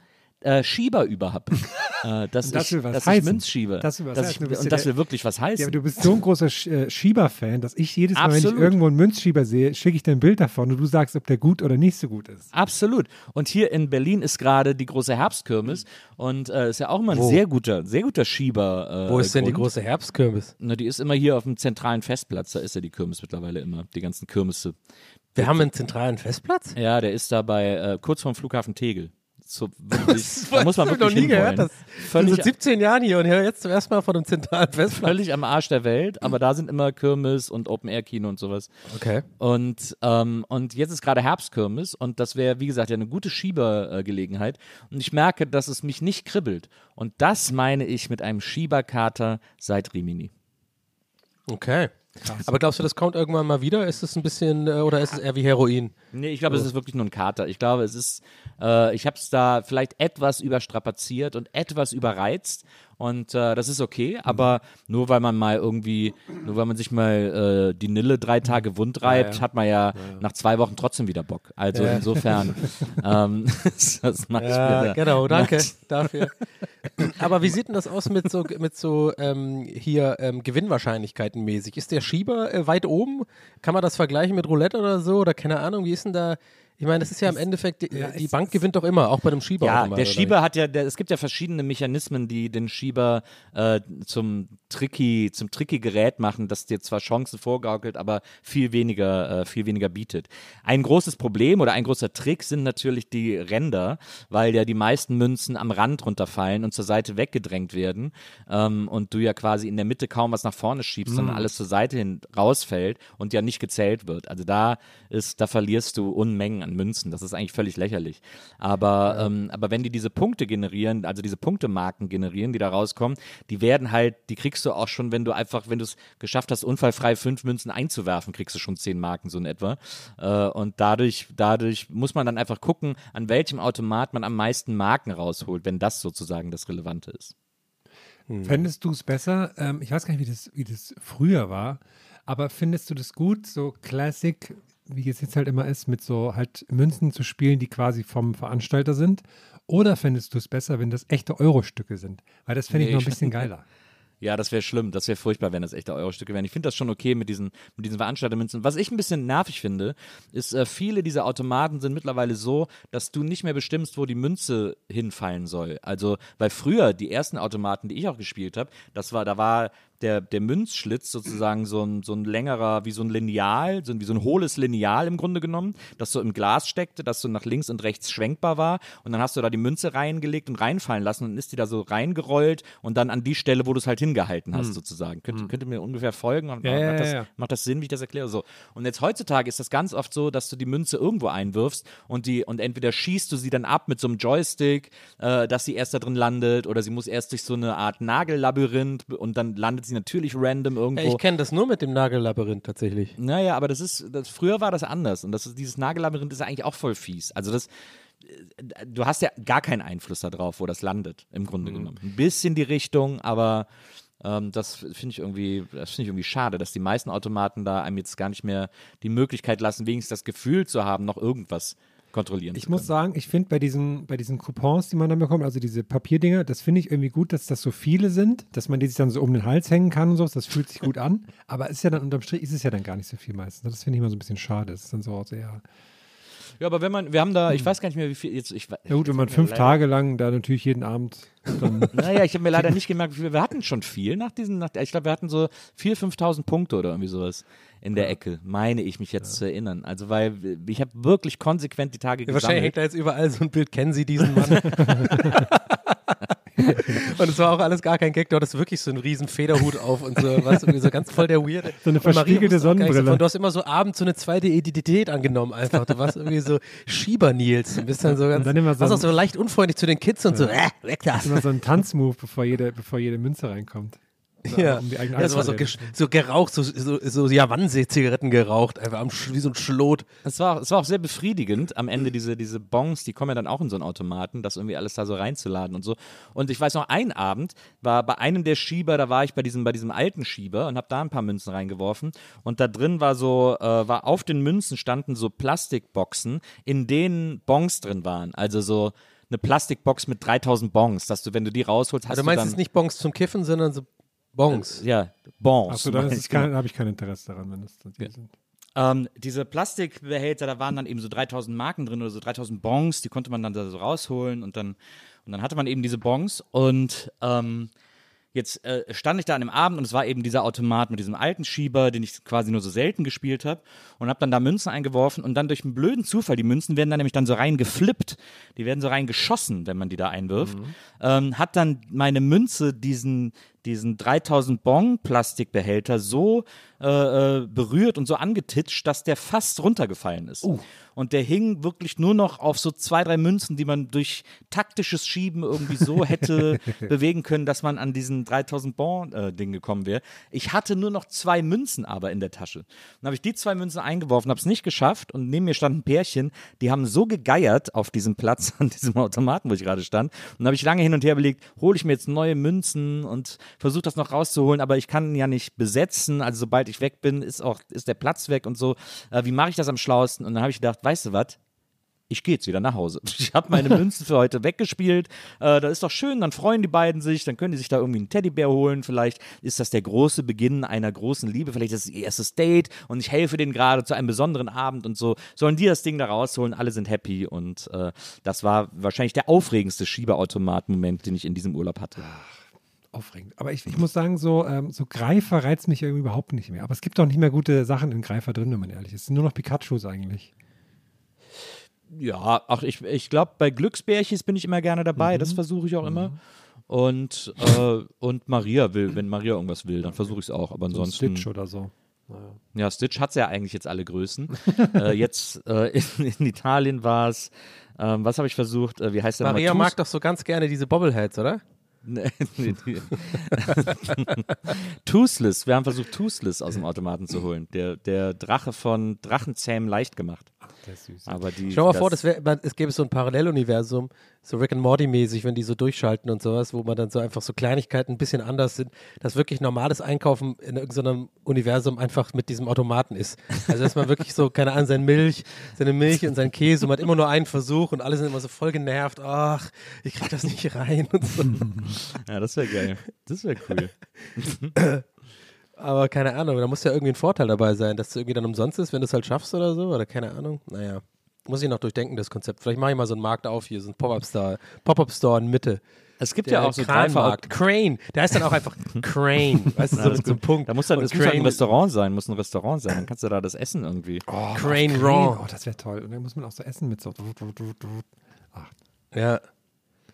äh, Schieber über habe. äh, dass das ich, will was dass ich heißen. Münz schiebe. Das will was dass heißen. ich, und das will wirklich was heißen. Ja, aber du bist so ein großer Sch äh, Schieber-Fan, dass ich jedes Mal, wenn Absolut. ich irgendwo einen Münzschieber sehe, schicke ich dir ein Bild davon und du sagst, ob der gut oder nicht so gut ist. Absolut. Und hier in Berlin ist gerade die große Herbstkirmes und äh, ist ja auch immer ein Wo? sehr guter, sehr guter Schieber. Äh, Wo ist denn die große Herbstkirmes? Na, die ist immer hier auf dem zentralen Festplatz. Da ist ja die Kirmes mittlerweile immer, die ganzen Kirmesse. Wir haben einen zentralen Festplatz? Ja, der ist da bei äh, kurz vorm Flughafen Tegel. So, wirklich, da muss man wirklich noch nie gehört. Das ich bin Völlig, seit 17 Jahren hier und höre jetzt zum ersten Mal von einem zentralen Festplatz. völlig am Arsch der Welt, aber da sind immer Kirmes und Open-Air-Kino und sowas. Okay. Und, ähm, und jetzt ist gerade Herbstkirmes und das wäre, wie gesagt, ja eine gute Schiebergelegenheit. Und ich merke, dass es mich nicht kribbelt. Und das meine ich mit einem Schieberkater seit Rimini. Okay. Aber glaubst du, das kommt irgendwann mal wieder? Ist es ein bisschen, äh, oder ist es eher wie Heroin? Nee, ich glaube, es ist wirklich nur ein Kater. Ich glaube, es ist, äh, ich habe es da vielleicht etwas überstrapaziert und etwas überreizt. Und äh, das ist okay, aber nur weil man mal irgendwie, nur weil man sich mal äh, die Nille drei Tage wund reibt, hat man ja, nach zwei Wochen trotzdem wieder Bock. Also insofern, ähm, das mache ich mir genau, danke dafür. Aber wie sieht denn das aus mit so, mit so ähm, hier ähm, Gewinnwahrscheinlichkeiten mäßig? Ist der Schieber äh, weit oben? Kann man das vergleichen mit Roulette oder so? Oder keine Ahnung, wie ist denn da? Ich meine, das ist ja im Endeffekt, die, die es Bank gewinnt doch immer, auch bei einem Schieber. Ja, der Schieber hat ja, der, es gibt ja verschiedene Mechanismen, die den Schieber äh, zum tricky, zum tricky Gerät machen, das dir zwar Chancen vorgaukelt, aber viel weniger, äh, viel weniger bietet. Ein großes Problem oder ein großer Trick sind natürlich die Ränder, weil ja die meisten Münzen am Rand runterfallen und zur Seite weggedrängt werden ähm, und du ja quasi in der Mitte kaum was nach vorne schiebst, sondern alles zur Seite hin rausfällt und ja nicht gezählt wird. Also da ist, da verlierst du Unmengen an Münzen. Das ist eigentlich völlig lächerlich. Aber, ähm, aber wenn die diese Punkte generieren, also diese Punktemarken generieren, die da rauskommen, die werden halt, die kriegst du auch schon, wenn du einfach, wenn du es geschafft hast, unfallfrei fünf Münzen einzuwerfen, kriegst du schon zehn Marken so in etwa. Äh, und dadurch, dadurch muss man dann einfach gucken, an welchem Automat man am meisten Marken rausholt, wenn das sozusagen das Relevante ist. Fändest du es besser? Ähm, ich weiß gar nicht, wie das, wie das früher war, aber findest du das gut, so Classic, wie es jetzt halt immer ist, mit so halt Münzen zu spielen, die quasi vom Veranstalter sind? Oder fändest du es besser, wenn das echte Euro-Stücke sind? Weil das fände ich Nee, noch ein bisschen geiler. Ja, das wäre schlimm. Das wäre furchtbar, wenn das echte Euro-Stücke wären. Ich finde das schon okay mit diesen, mit diesen Veranstaltermünzen. Was ich ein bisschen nervig finde, ist, äh, viele dieser Automaten sind mittlerweile so, dass du nicht mehr bestimmst, wo die Münze hinfallen soll. Also, weil früher die ersten Automaten, die ich auch gespielt habe, das war, da war der, der Münzschlitz sozusagen so ein, so ein längerer, wie so ein Lineal, so ein, wie so ein hohles Lineal im Grunde genommen, das so im Glas steckte, das so nach links und rechts schwenkbar war. Und dann hast du da die Münze reingelegt und reinfallen lassen und ist die da so reingerollt und dann an die Stelle, wo du es halt hingehalten hast, sozusagen. Könnt, könnt ihr mir ungefähr folgen? Und, Ja, ja, macht, das, ja, ja. macht das Sinn, wie ich das erkläre? So. Und jetzt heutzutage ist das ganz oft so, dass du die Münze irgendwo einwirfst und die und entweder schießt du sie dann ab mit so einem Joystick, äh, dass sie erst da drin landet, oder sie muss erst durch so eine Art Nagellabyrinth und dann landet sie natürlich random irgendwo. Ja, ich kenne das nur mit dem Nagellabyrinth tatsächlich. Naja, aber das ist, das, früher war das anders und das ist, dieses Nagellabyrinth ist eigentlich auch voll fies. Also das, äh, du hast ja gar keinen Einfluss darauf, wo das landet, im Grunde genommen. Ein bisschen die Richtung, aber ähm, das finde ich irgendwie, das finde ich irgendwie schade, dass die meisten Automaten da einem jetzt gar nicht mehr die Möglichkeit lassen, wenigstens das Gefühl zu haben, noch irgendwas kontrollieren Ich zu muss sagen, ich finde bei diesen, bei diesen Coupons, die man dann bekommt, also diese Papierdinger, das finde ich irgendwie gut, dass das so viele sind, dass man die sich dann so um den Hals hängen kann und so. Das fühlt sich gut an. Aber ist ja dann unterm Strich ist es ja dann gar nicht so viel meistens. Das finde ich immer so ein bisschen schade. Das ist dann so sehr. Ja, aber wenn man, wir haben da, ich weiß gar nicht mehr, wie viel jetzt. Ich, Ja gut, wenn man fünf Tage lang da natürlich jeden Abend Naja, ich habe mir leider nicht gemerkt, wie viel. Wir hatten schon viel nach diesen, nach, ich glaube, wir hatten so 4.000, 5.000 Punkte oder irgendwie sowas in der Ecke, meine ich mich jetzt zu erinnern. Also, weil ich habe wirklich konsequent die Tage Wahrscheinlich gesammelt. hängt da jetzt überall so ein Bild. Kennen Sie diesen Mann? und es war auch alles gar kein Gag. Du hattest wirklich so einen riesen Federhut auf und so, was irgendwie so ganz voll der Weirde. So eine Und verspiegelte Sonnenbrille. davon. Du hast immer so abends so eine zweite Identität angenommen einfach. Du warst irgendwie so Schieber-Nils. Du bist dann so ganz, dann immer so warst auch so leicht unfreundlich zu den Kids und so, äh, weg da. immer so ein Tanzmove, bevor jede, bevor jede Münze reinkommt. So, Ja, um die eigene ja das war so, so geraucht, so, so, so Javanse-Zigaretten geraucht, einfach am, wie so ein Schlot. Es war, es war auch sehr befriedigend, am Ende diese, diese Bons, die kommen ja dann auch in so einen Automaten, das irgendwie alles da so reinzuladen und so. Und ich weiß noch, ein Abend war bei einem der Schieber, da war ich bei diesem, bei diesem alten Schieber und habe da ein paar Münzen reingeworfen. Und da drin war so, äh, war auf den Münzen standen so Plastikboxen, in denen Bons drin waren. Also so eine Plastikbox mit 3000 Bons, dass du, wenn du die rausholst, hast Also du meinst du es dann, nicht Bons zum Kiffen, sondern so Bons. ja, Bons. Achso, dann habe ich kein Interesse daran, wenn das die sind. Ähm, diese Plastikbehälter, da waren dann eben so 3000 Marken drin oder so 3000 Bons, die konnte man dann da so rausholen und dann, und dann hatte man eben diese Bons und ähm, jetzt äh, stand ich da an dem Abend und es war eben dieser Automat mit diesem alten Schieber, den ich quasi nur so selten gespielt habe und habe dann da Münzen eingeworfen und dann durch einen blöden Zufall, die Münzen werden dann nämlich dann so reingeflippt, die werden so reingeschossen, wenn man die da einwirft, ähm, hat dann meine Münze diesen diesen 3000 Bon Plastikbehälter so äh, äh, berührt und so angetitscht, dass der fast runtergefallen ist. Und der hing wirklich nur noch auf so zwei, drei Münzen, die man durch taktisches Schieben irgendwie so hätte bewegen können, dass man an diesen 3000 Bon äh, Ding gekommen wäre. Ich hatte nur noch zwei Münzen aber in der Tasche. Dann habe ich die zwei Münzen eingeworfen, habe es nicht geschafft und neben mir stand ein Pärchen, die haben so gegeiert auf diesem Platz an diesem Automaten, wo ich gerade stand. Und dann habe ich lange hin und her überlegt, hole ich mir jetzt neue Münzen und versuche das noch rauszuholen, aber ich kann ihn ja nicht besetzen. Also sobald ich weg bin, ist auch ist der Platz weg und so. Äh, wie mache ich das am schlausten? Und dann habe ich gedacht, weißt du was? ich gehe jetzt wieder nach Hause. Ich habe meine Münzen für heute weggespielt. Äh, das ist doch schön, dann freuen die beiden sich, dann können die sich da irgendwie einen Teddybär holen. Vielleicht ist das der große Beginn einer großen Liebe, vielleicht ist es ihr erstes Date und ich helfe denen gerade zu einem besonderen Abend und so. Sollen die das Ding da rausholen, alle sind happy und äh, das war wahrscheinlich der aufregendste Schieberautomat-Moment, den ich in diesem Urlaub hatte. Aufregend. Aber ich, ich muss sagen, so, ähm, so Greifer reizt mich irgendwie überhaupt nicht mehr. Aber es gibt auch nicht mehr gute Sachen in Greifer drin, wenn man ehrlich ist. Es sind nur noch Pikachus eigentlich. Ja, ach, ich, ich glaube, bei Glücksbärchis bin ich immer gerne dabei, das versuche ich auch immer. Und, äh, und Maria will, wenn Maria irgendwas will, dann versuche ich es auch. Aber So ansonsten. Stitch oder so. Ja, Stitch hat ja eigentlich jetzt alle Größen. äh, jetzt äh, in, in Italien war es, ähm, was habe ich versucht? Äh, wie heißt der Maria mag doch so ganz gerne diese Bobbleheads, oder? Toothless. Wir haben versucht, Toothless aus dem Automaten zu holen. Der, der Drache von Drachenzähmen leicht gemacht. Süß. Aber die, Schau mal vor, das wär, man, es gäbe so ein Paralleluniversum, so Rick and Morty mäßig, wenn die so durchschalten und sowas, wo man dann so einfach so Kleinigkeiten ein bisschen anders sind, dass wirklich normales Einkaufen in irgendeinem Universum einfach mit diesem Automaten ist. Also dass man wirklich so, keine Ahnung, seine Milch, seine Milch und sein Käse, und man hat immer nur einen Versuch und alle sind immer so voll genervt, ach, ich krieg das nicht rein und so. Ja, das wäre geil. Das wäre cool. Aber keine Ahnung, da muss ja irgendwie ein Vorteil dabei sein, dass es irgendwie dann umsonst ist, wenn du es halt schaffst oder so, oder keine Ahnung. Naja, muss ich noch durchdenken, das Konzept. Vielleicht mache ich mal so einen Markt auf hier, so ein Pop-Up-Store, Pop-Up-Store in Mitte. Es gibt Der ja auch so Kranmarkt. Crane. Der heißt dann auch einfach Crane. Weißt du, so mit so einem Punkt. Da muss dann, Und das muss halt ein Crane- Restaurant sein, muss ein Restaurant sein. Dann kannst du da das essen irgendwie. Oh, Crane Raw. Oh, das wäre toll. Und dann muss man auch so essen mit so. Ja.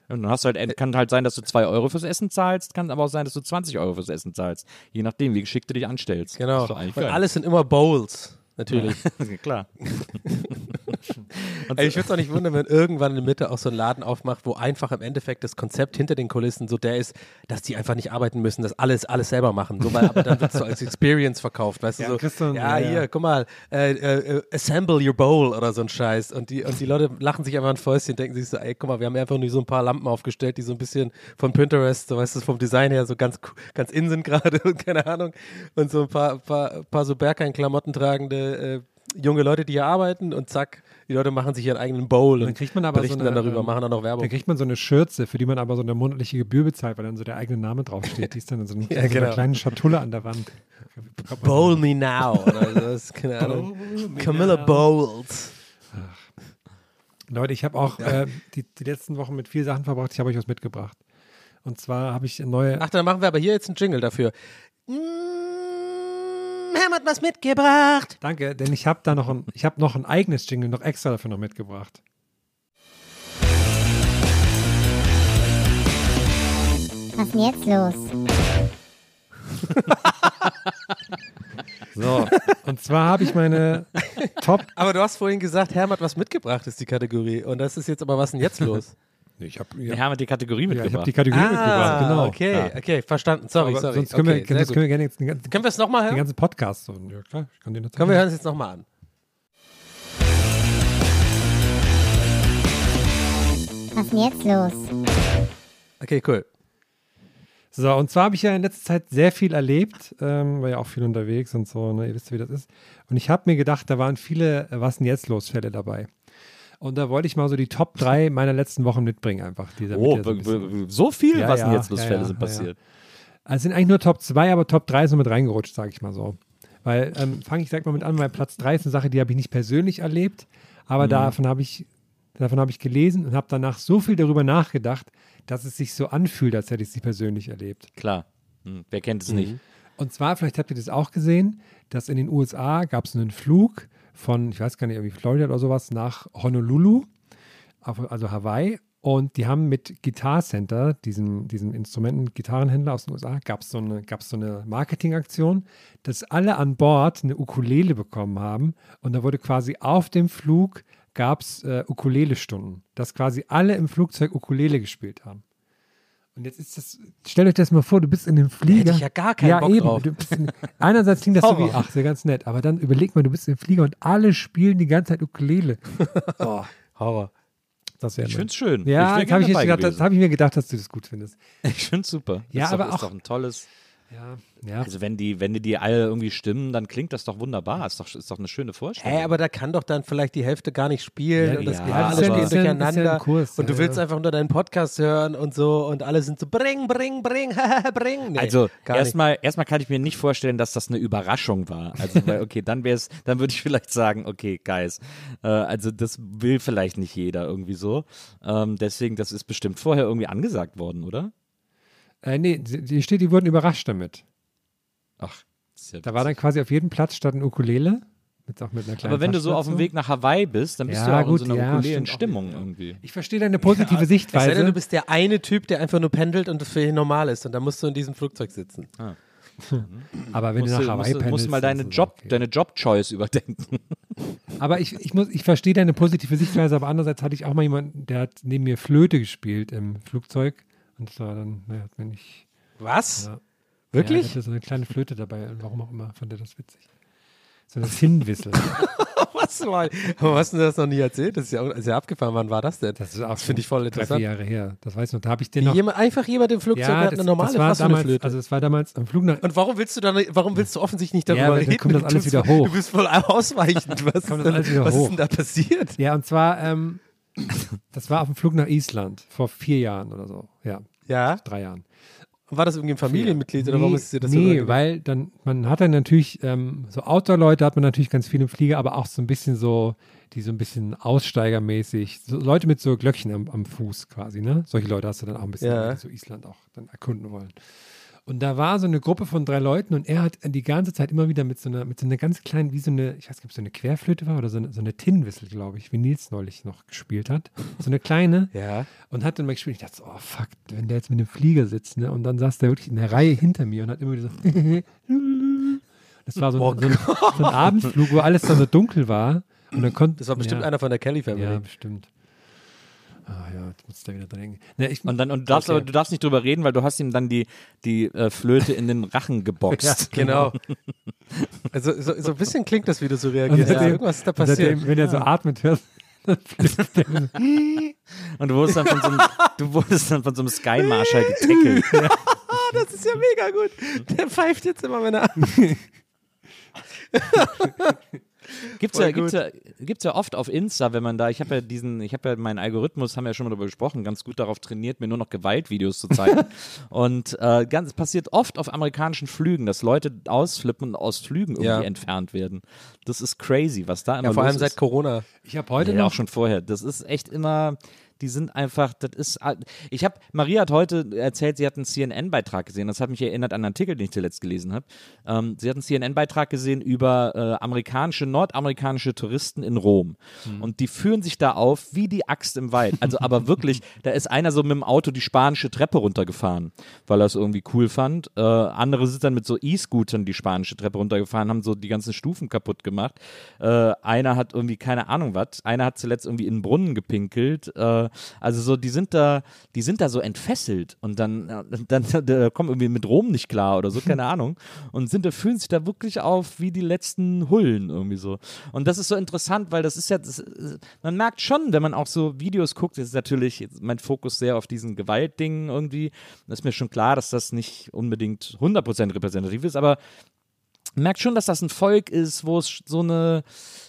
Und dann hast du halt, kann halt sein, dass du 2 Euro fürs Essen zahlst, kann aber auch sein, dass du 20 Euro fürs Essen zahlst. Je nachdem, wie geschickt du dich anstellst. Genau. Und alles sind immer Bowls. Natürlich. Klar. Ey, ich würde es auch nicht wundern, wenn irgendwann in der Mitte auch so ein Laden aufmacht, wo einfach im Endeffekt das Konzept hinter den Kulissen so der ist, dass die einfach nicht arbeiten müssen, dass alles alles selber machen. So, weil, aber dann wird es so als Experience verkauft, weißt du Ja, so. Christian, ja, ja, hier, guck mal, äh, äh, assemble your bowl oder so ein Scheiß. Und die, und die Leute lachen sich einfach ein Fäustchen, denken sich so, ey, guck mal, wir haben einfach nur so ein paar Lampen aufgestellt, die so ein bisschen von Pinterest, so weißt du, vom Design her so ganz, ganz in sind gerade und keine Ahnung. Und so ein paar, paar, paar so Berghain-Klamotten tragende äh, junge Leute, die hier arbeiten und zack, die Leute machen sich ihren eigenen Bowl Dann und kriegt man aber so berichten eine, dann darüber, ähm, machen dann auch Werbung. Dann kriegt man so eine Schürze, für die man aber so eine monatliche Gebühr bezahlt, weil dann so der eigene Name draufsteht. Die ist dann in so, einem- Ja, so einer genau. kleinen Schatulle an der Wand. Bowl me now. So, das ist keine Ahnung. Camilla Bowles. Leute, ich habe auch äh, die, die letzten Wochen mit vielen Sachen verbracht. Ich habe euch was mitgebracht. Und zwar habe ich neue. Ach, dann machen wir aber hier jetzt einen Jingle dafür. Mm, Herr hat was mitgebracht. Danke, denn ich habe da noch ein, ich habe noch ein eigenes Jingle noch extra dafür noch mitgebracht. Was ist denn jetzt los? So, und zwar habe ich meine Top. Aber du hast vorhin gesagt, Herr hat was mitgebracht, ist die Kategorie. Und das ist jetzt aber, was denn jetzt los? Ich habe Wir haben die Kategorie ja, ich mitgebracht. hab die Kategorie mitgebracht, genau. Ah, okay, okay, verstanden. Sorry, Aber sorry. sonst können, okay, wir, sonst können wir gerne jetzt den ganzen, Können wir es nochmal den hören? ganzen Podcast so. Ja, klar, ich kann den jetzt Können wir hören es jetzt nochmal an. Was ist denn jetzt los? Okay, cool. So, und zwar habe ich ja in letzter Zeit sehr viel erlebt, ähm, war ja auch viel unterwegs und so, ne? ihr wisst ja, wie das ist. Und ich habe mir gedacht, da waren viele äh, Was denn jetzt los Fälle dabei. Und da wollte ich mal so die Top 3 meiner letzten Wochen mitbringen, einfach. Oh, so ein so viel, Ja, was ja, denn jetzt Fälle ja, sind passiert. Also es sind eigentlich nur Top 2, aber Top 3 ist noch mit reingerutscht, sage ich mal so. Weil, ähm, fange ich direkt mal mit an, weil Platz 3 ist eine Sache, die habe ich nicht persönlich erlebt, aber Mhm. davon habe ich, davon habe ich gelesen und habe danach so viel darüber nachgedacht, dass es sich so anfühlt, als hätte ich sie persönlich erlebt. Klar. Hm, wer kennt Mhm. es nicht? Und zwar, vielleicht habt ihr das auch gesehen, dass in den USA gab es einen Flug von, ich weiß gar nicht, irgendwie Florida oder sowas, nach Honolulu, also Hawaii. Und die haben mit Guitar Center, diesem, diesem Instrumenten-Gitarrenhändler aus den USA, gab es so eine, gab's so eine Marketingaktion, dass alle an Bord eine Ukulele bekommen haben. Und da wurde quasi auf dem Flug gab es äh, Ukulele-Stunden, dass quasi alle im Flugzeug Ukulele gespielt haben. Und jetzt ist das, stellt euch das mal vor, du bist in dem Flieger. Hätte ich ja gar keinen ja, Bock eben. drauf. In, einerseits klingt das so wie, ach, sehr ganz nett, aber dann überleg mal, du bist im Flieger und alle spielen die ganze Zeit Ukulele. Oh, Horror. das wäre Ich finde es schön. Ja, ich jetzt habe ich, das hab ich mir gedacht, dass du das gut findest. Ich finde es super. Ja, ist aber doch, auch- ist doch ein tolles. Ja, ja. Also wenn die, wenn die, die alle irgendwie stimmen, dann klingt das doch wunderbar. Ist doch, ist doch eine schöne Vorstellung. Hä, aber da kann doch dann vielleicht die Hälfte gar nicht spielen Ja, und das ja, geht alles ja ein durcheinander. Kurs, und du ja, willst ja. einfach nur deinen Podcast hören und so und alle sind so bring, bring, bring, bring. Nee, also erstmal, erstmal kann ich mir nicht vorstellen, dass das eine Überraschung war. Also weil, okay, dann wäre es, dann würde ich vielleicht sagen, okay, Guys, äh, also das will vielleicht nicht jeder irgendwie so. Ähm, deswegen, das ist bestimmt vorher irgendwie angesagt worden, oder? Äh, nee, sie- die steht, die wurden überrascht damit. Ach, ja Da war dann quasi auf jedem Platz statt ein Ukulele. Mit, auch mit einer kleinen aber wenn du so auf dem. Weg nach Hawaii bist, dann bist Ja, du auch gut, in so einer ja, auch Stimmung irgendwie. Ich verstehe deine positive Es sei Sichtweise. denn, du bist der eine Typ, der einfach nur pendelt und das für ihn normal ist und dann musst du in diesem Flugzeug sitzen. aber wenn Musst du nach Hawaii musst, du- musst pendelst, du mal deine Job, okay. deine Job-Choice überdenken. Aber ich, ich, muss, ich verstehe deine positive Sichtweise, aber andererseits hatte ich auch mal jemanden, der hat neben mir Flöte gespielt im Flugzeug. Und das war dann, naja, hat mir nicht. Was? Ja. Ja, Wirklich? ich hatte so eine kleine Flöte dabei, warum auch immer, fand er das witzig. So eine Zinnwissel. Was, Mann? Warum hast du das noch nie erzählt? Das ist ja, ist ja abgefahren. Wann war das denn? Das ist auch Das finde ich voll drei, vier interessant. Jahre her. Das weiß ich noch. Da habe ich den noch. jemand, einfach jemand im Flugzeug hat das, eine normale das war eine damals, Flöte. also es war damals am Flug nach. und warum willst du dann, warum willst du offensichtlich nicht darüber Ja, weil dann reden? kommt das Du alles wieder hoch. Du bist voll ausweichend. Was, ist das denn, was ist denn da passiert? Ja, und zwar, ähm, das war auf dem Flug nach Island vor vier Jahren oder so. Ja, Ja? drei Jahren. War das irgendwie ein Familienmitglied oder warum ist dir das so Nee, weil dann, man hat dann natürlich, ähm, so Outdoor-Leute hat man natürlich ganz viel im Flieger, aber auch so ein bisschen so, die so ein bisschen aussteigermäßig, so Leute mit so Glöckchen am, am Fuß quasi, ne? Solche Leute hast du dann auch ein bisschen, Ja. die so Island auch dann erkunden wollen. Und da war so eine Gruppe von drei Leuten und er hat die ganze Zeit immer wieder mit so einer, mit so einer ganz kleinen, wie so eine, ich weiß nicht, ob es so eine Querflöte war oder so eine, so eine Tinnwissel, glaube ich, wie Nils neulich noch gespielt hat. So eine kleine Ja. und hat dann mal gespielt. Ich dachte so, oh fuck, wenn der jetzt mit dem Flieger sitzt, ne? Und dann saß der wirklich in der Reihe hinter mir und hat immer wieder so. das war so, Oh ein- so, ein, so ein Abendflug, wo alles dann so dunkel war. Und dann konnte. Das war bestimmt ja, einer von der Kelly Family. Ja, bestimmt. Ah ja, jetzt muss ich da wieder dran denken. Ne, ich, Und dann und du darfst Okay. aber du darfst nicht drüber reden, weil du hast ihm dann die die äh, Flöte in den Rachen geboxt. Genau. Also so, so ein bisschen klingt das, wie du so reagierst. seitdem- Irgendwas ist da passiert. wenn er so atmet, so. Und du wurdest dann von so einem, du wurdest dann von so einem Sky Marshal getackelt. Das ist ja mega gut. Der pfeift jetzt immer, wenn er. Gibt's ja, gibt's, ja, gibt's ja oft auf Insta, wenn man da, ich habe ja diesen, ich habe ja meinen Algorithmus, haben wir ja schon mal darüber gesprochen, ganz gut darauf trainiert, mir nur noch Gewaltvideos zu zeigen. und äh, ganz, es passiert oft auf amerikanischen Flügen, dass Leute ausflippen und aus Flügen irgendwie Ja. entfernt werden. Das ist crazy, was da immer Ja, vor los allem seit ist. Corona. Ich habe heute ja, noch auch schon vorher. Das ist echt immer, die sind einfach, das ist, ich habe, Maria hat heute erzählt, sie hat einen CNN-Beitrag gesehen. Das hat mich erinnert an einen Artikel, den ich zuletzt gelesen habe. Ähm, sie hat einen CNN-Beitrag gesehen über äh, amerikanische, nordamerikanische Touristen in Rom. Und die führen sich da auf wie die Axt im Wald. Also aber wirklich, da ist einer so mit dem Auto die spanische Treppe runtergefahren, weil er es irgendwie cool fand. Äh, andere sind dann mit so E-Scootern die spanische Treppe runtergefahren, haben so die ganzen Stufen kaputt gemacht. Äh, einer hat irgendwie keine Ahnung was. Einer hat zuletzt irgendwie in den Brunnen gepinkelt. Äh, also so, die sind da, die sind da so entfesselt und dann, dann, dann da kommen irgendwie mit Rom nicht klar oder so, keine Ahnung. Und sind da, fühlen sich da wirklich auf wie die letzten Hullen irgendwie so. Und das ist so interessant, weil das ist ja, das, man merkt schon, wenn man auch so Videos guckt, ist natürlich mein Fokus sehr auf diesen Gewaltdingen irgendwie. Das ist mir schon klar, dass das nicht unbedingt 100% repräsentativ ist, aber merkt schon, dass das ein Volk ist, wo es so eine,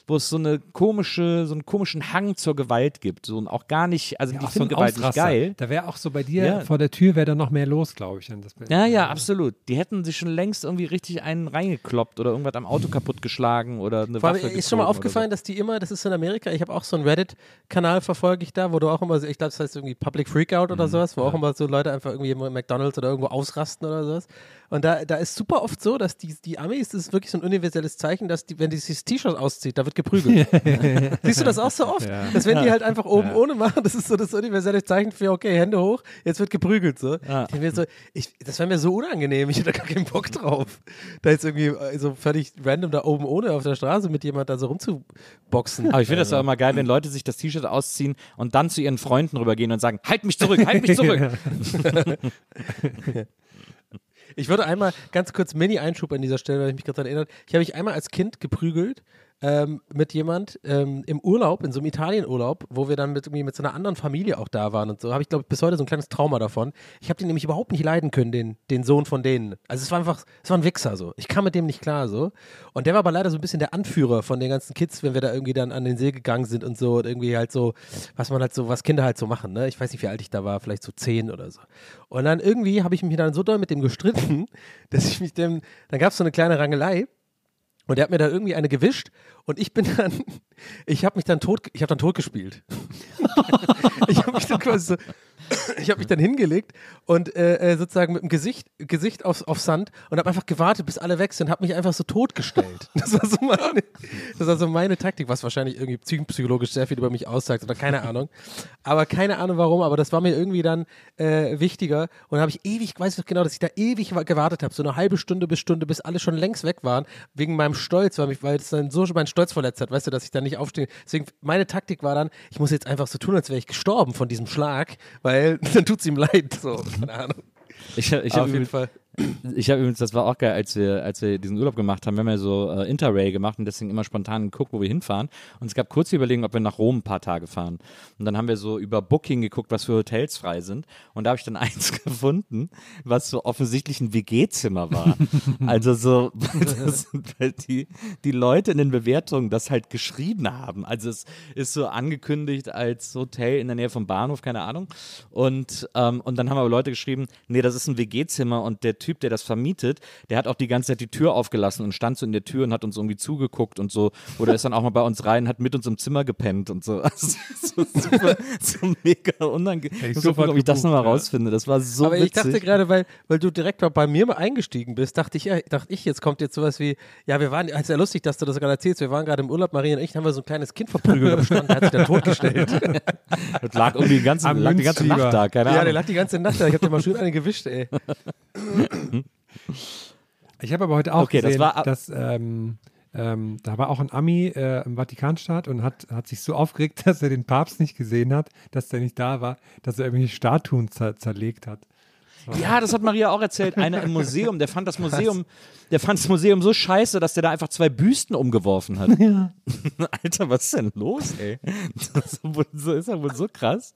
wo es so eine komische, so einen komischen Hang zur Gewalt gibt. So, und auch gar nicht, also ja, die auch so ein finden Gewalt nicht geil. Da wäre auch so bei dir Ja. vor der Tür wäre da noch mehr los, glaube ich. Ja, ja, absolut. Die hätten sich schon längst irgendwie richtig einen reingekloppt oder irgendwas am Auto kaputtgeschlagen oder eine Vor Waffe ist schon mal aufgefallen, dass die immer, das ist in Amerika, ich habe auch so einen Reddit-Kanal verfolge ich da, wo du auch immer, so- ich glaube, das heißt irgendwie Public Freakout Mhm. oder sowas, wo auch immer so Leute einfach irgendwie im McDonalds oder irgendwo ausrasten oder sowas. Und da, da ist super oft so, dass die, die Amis, das ist wirklich so ein universelles Zeichen, dass die, wenn die sich das T-Shirt auszieht, da wird geprügelt. Siehst du das auch so oft? Dass wenn die halt einfach oben ohne machen, das ist so das universelle Zeichen für, okay, Hände hoch, jetzt wird geprügelt. So. Ja. Mir so, ich, das wäre mir so unangenehm, ich hätte da gar keinen Bock drauf. Da jetzt irgendwie äh, so völlig random da oben ohne auf der Straße mit jemand da so rumzuboxen. Aber ich finde das auch immer geil, wenn Leute sich das T-Shirt ausziehen und dann zu ihren Freunden rübergehen und sagen, halt mich zurück, halt mich zurück. Ich würde einmal ganz kurz Mini-Einschub an dieser Stelle, weil ich mich gerade daran erinnert. Ich habe mich einmal als Kind geprügelt ähm, mit jemand ähm, im Urlaub, in so einem Italienurlaub, wo wir dann mit, irgendwie mit so einer anderen Familie auch da waren und so. Habe ich, glaube ich, bis heute so ein kleines Trauma davon. Ich habe den nämlich überhaupt nicht leiden können, den, den Sohn von denen. Also es war einfach, es war ein Wichser so. Ich kam mit dem nicht klar so. Und der war aber leider so ein bisschen der Anführer von den ganzen Kids, wenn wir da irgendwie dann an den See gegangen sind und so und irgendwie halt so, was man halt so, was Kinder halt so machen, ne? Ich weiß nicht, wie alt ich da war, vielleicht so zehn oder so. Und dann irgendwie habe ich mich dann so doll mit dem gestritten, dass ich mich dem, dann gab es so eine kleine Rangelei und der hat mir da irgendwie eine gewischt und ich bin dann, ich habe mich dann tot, ich habe dann tot gespielt. ich habe mich dann quasi so, ich habe mich dann hingelegt und äh, äh, sozusagen mit dem Gesicht, Gesicht aufs, auf Sand und habe einfach gewartet, bis alle weg sind und habe mich einfach so totgestellt. Das war so meine, das war so meine Taktik, was wahrscheinlich irgendwie psych- psychologisch sehr viel über mich aussagt oder keine Ahnung. Aber keine Ahnung warum, aber das war mir irgendwie dann äh, wichtiger und habe ich ewig, ich weiß noch genau, dass ich da ewig wa- gewartet habe, so eine halbe Stunde bis Stunde, bis alle schon längst weg waren, wegen meinem Stolz, weil, mich, weil es dann so meinen Stolz verletzt hat, weißt du, dass ich dann nicht aufstehe. Deswegen, meine Taktik war dann, ich muss jetzt einfach so tun, als wäre ich gestorben von diesem Schlag, weil dann tut es ihm leid, so, keine Ahnung. Ich, ich habe auf jeden Fall. Ich habe übrigens, das war auch geil, als wir, als wir diesen Urlaub gemacht haben, wir haben ja so äh, Interrail gemacht und deswegen immer spontan geguckt, wo wir hinfahren. Und es gab kurze Überlegungen, ob wir nach Rom ein paar Tage fahren. Und dann haben wir so über Booking geguckt, was für Hotels frei sind. Und da habe ich dann eins gefunden, was so offensichtlich ein WG-Zimmer war. also so, das halt die, die Leute in den Bewertungen das halt geschrieben haben. Also es ist so angekündigt als Hotel in der Nähe vom Bahnhof, keine Ahnung. Und, ähm, und dann haben aber Leute geschrieben, nee, das ist ein WG-Zimmer und der Typ, der das vermietet, der hat auch die ganze Zeit die Tür aufgelassen und stand so in der Tür und hat uns irgendwie zugeguckt und so. Oder ist dann auch mal bei uns rein, hat mit uns im Zimmer gepennt und so. Also, so super, so mega unangenehm. Hätte ich sofort gucken, ob ich das nochmal ja. rausfinde. Das war so Aber witzig. ich dachte gerade, weil, weil du direkt mal bei mir mal eingestiegen bist, dachte ich, dachte ich, jetzt kommt jetzt sowas wie, ja, wir waren, ist ja lustig, dass du das gerade erzählst, wir waren gerade im Urlaub, Maria und ich, haben wir so ein kleines Kind verprügelt am Strand, der hat sich da totgestellt. das lag irgendwie die ganze, Am lag die ganze. Nacht da, keine ja, der Ahnung. lag die ganze Nacht da, ich hab dir mal schön eine gewischt, ey. Ich habe aber heute auch Okay, das gesehen, war- dass ähm, ähm, da war auch ein Ami äh, im Vatikanstaat und hat, hat sich so aufgeregt, dass er den Papst nicht gesehen hat, dass der nicht da war, dass er irgendwelche Statuen zer zerlegt hat. Ja, das hat Maria auch erzählt. Einer im Museum, der fand das Museum, der fand das Museum so scheiße, dass der da einfach zwei Büsten umgeworfen hat. Alter, was ist denn los, ey? Das ist, ja wohl so krass.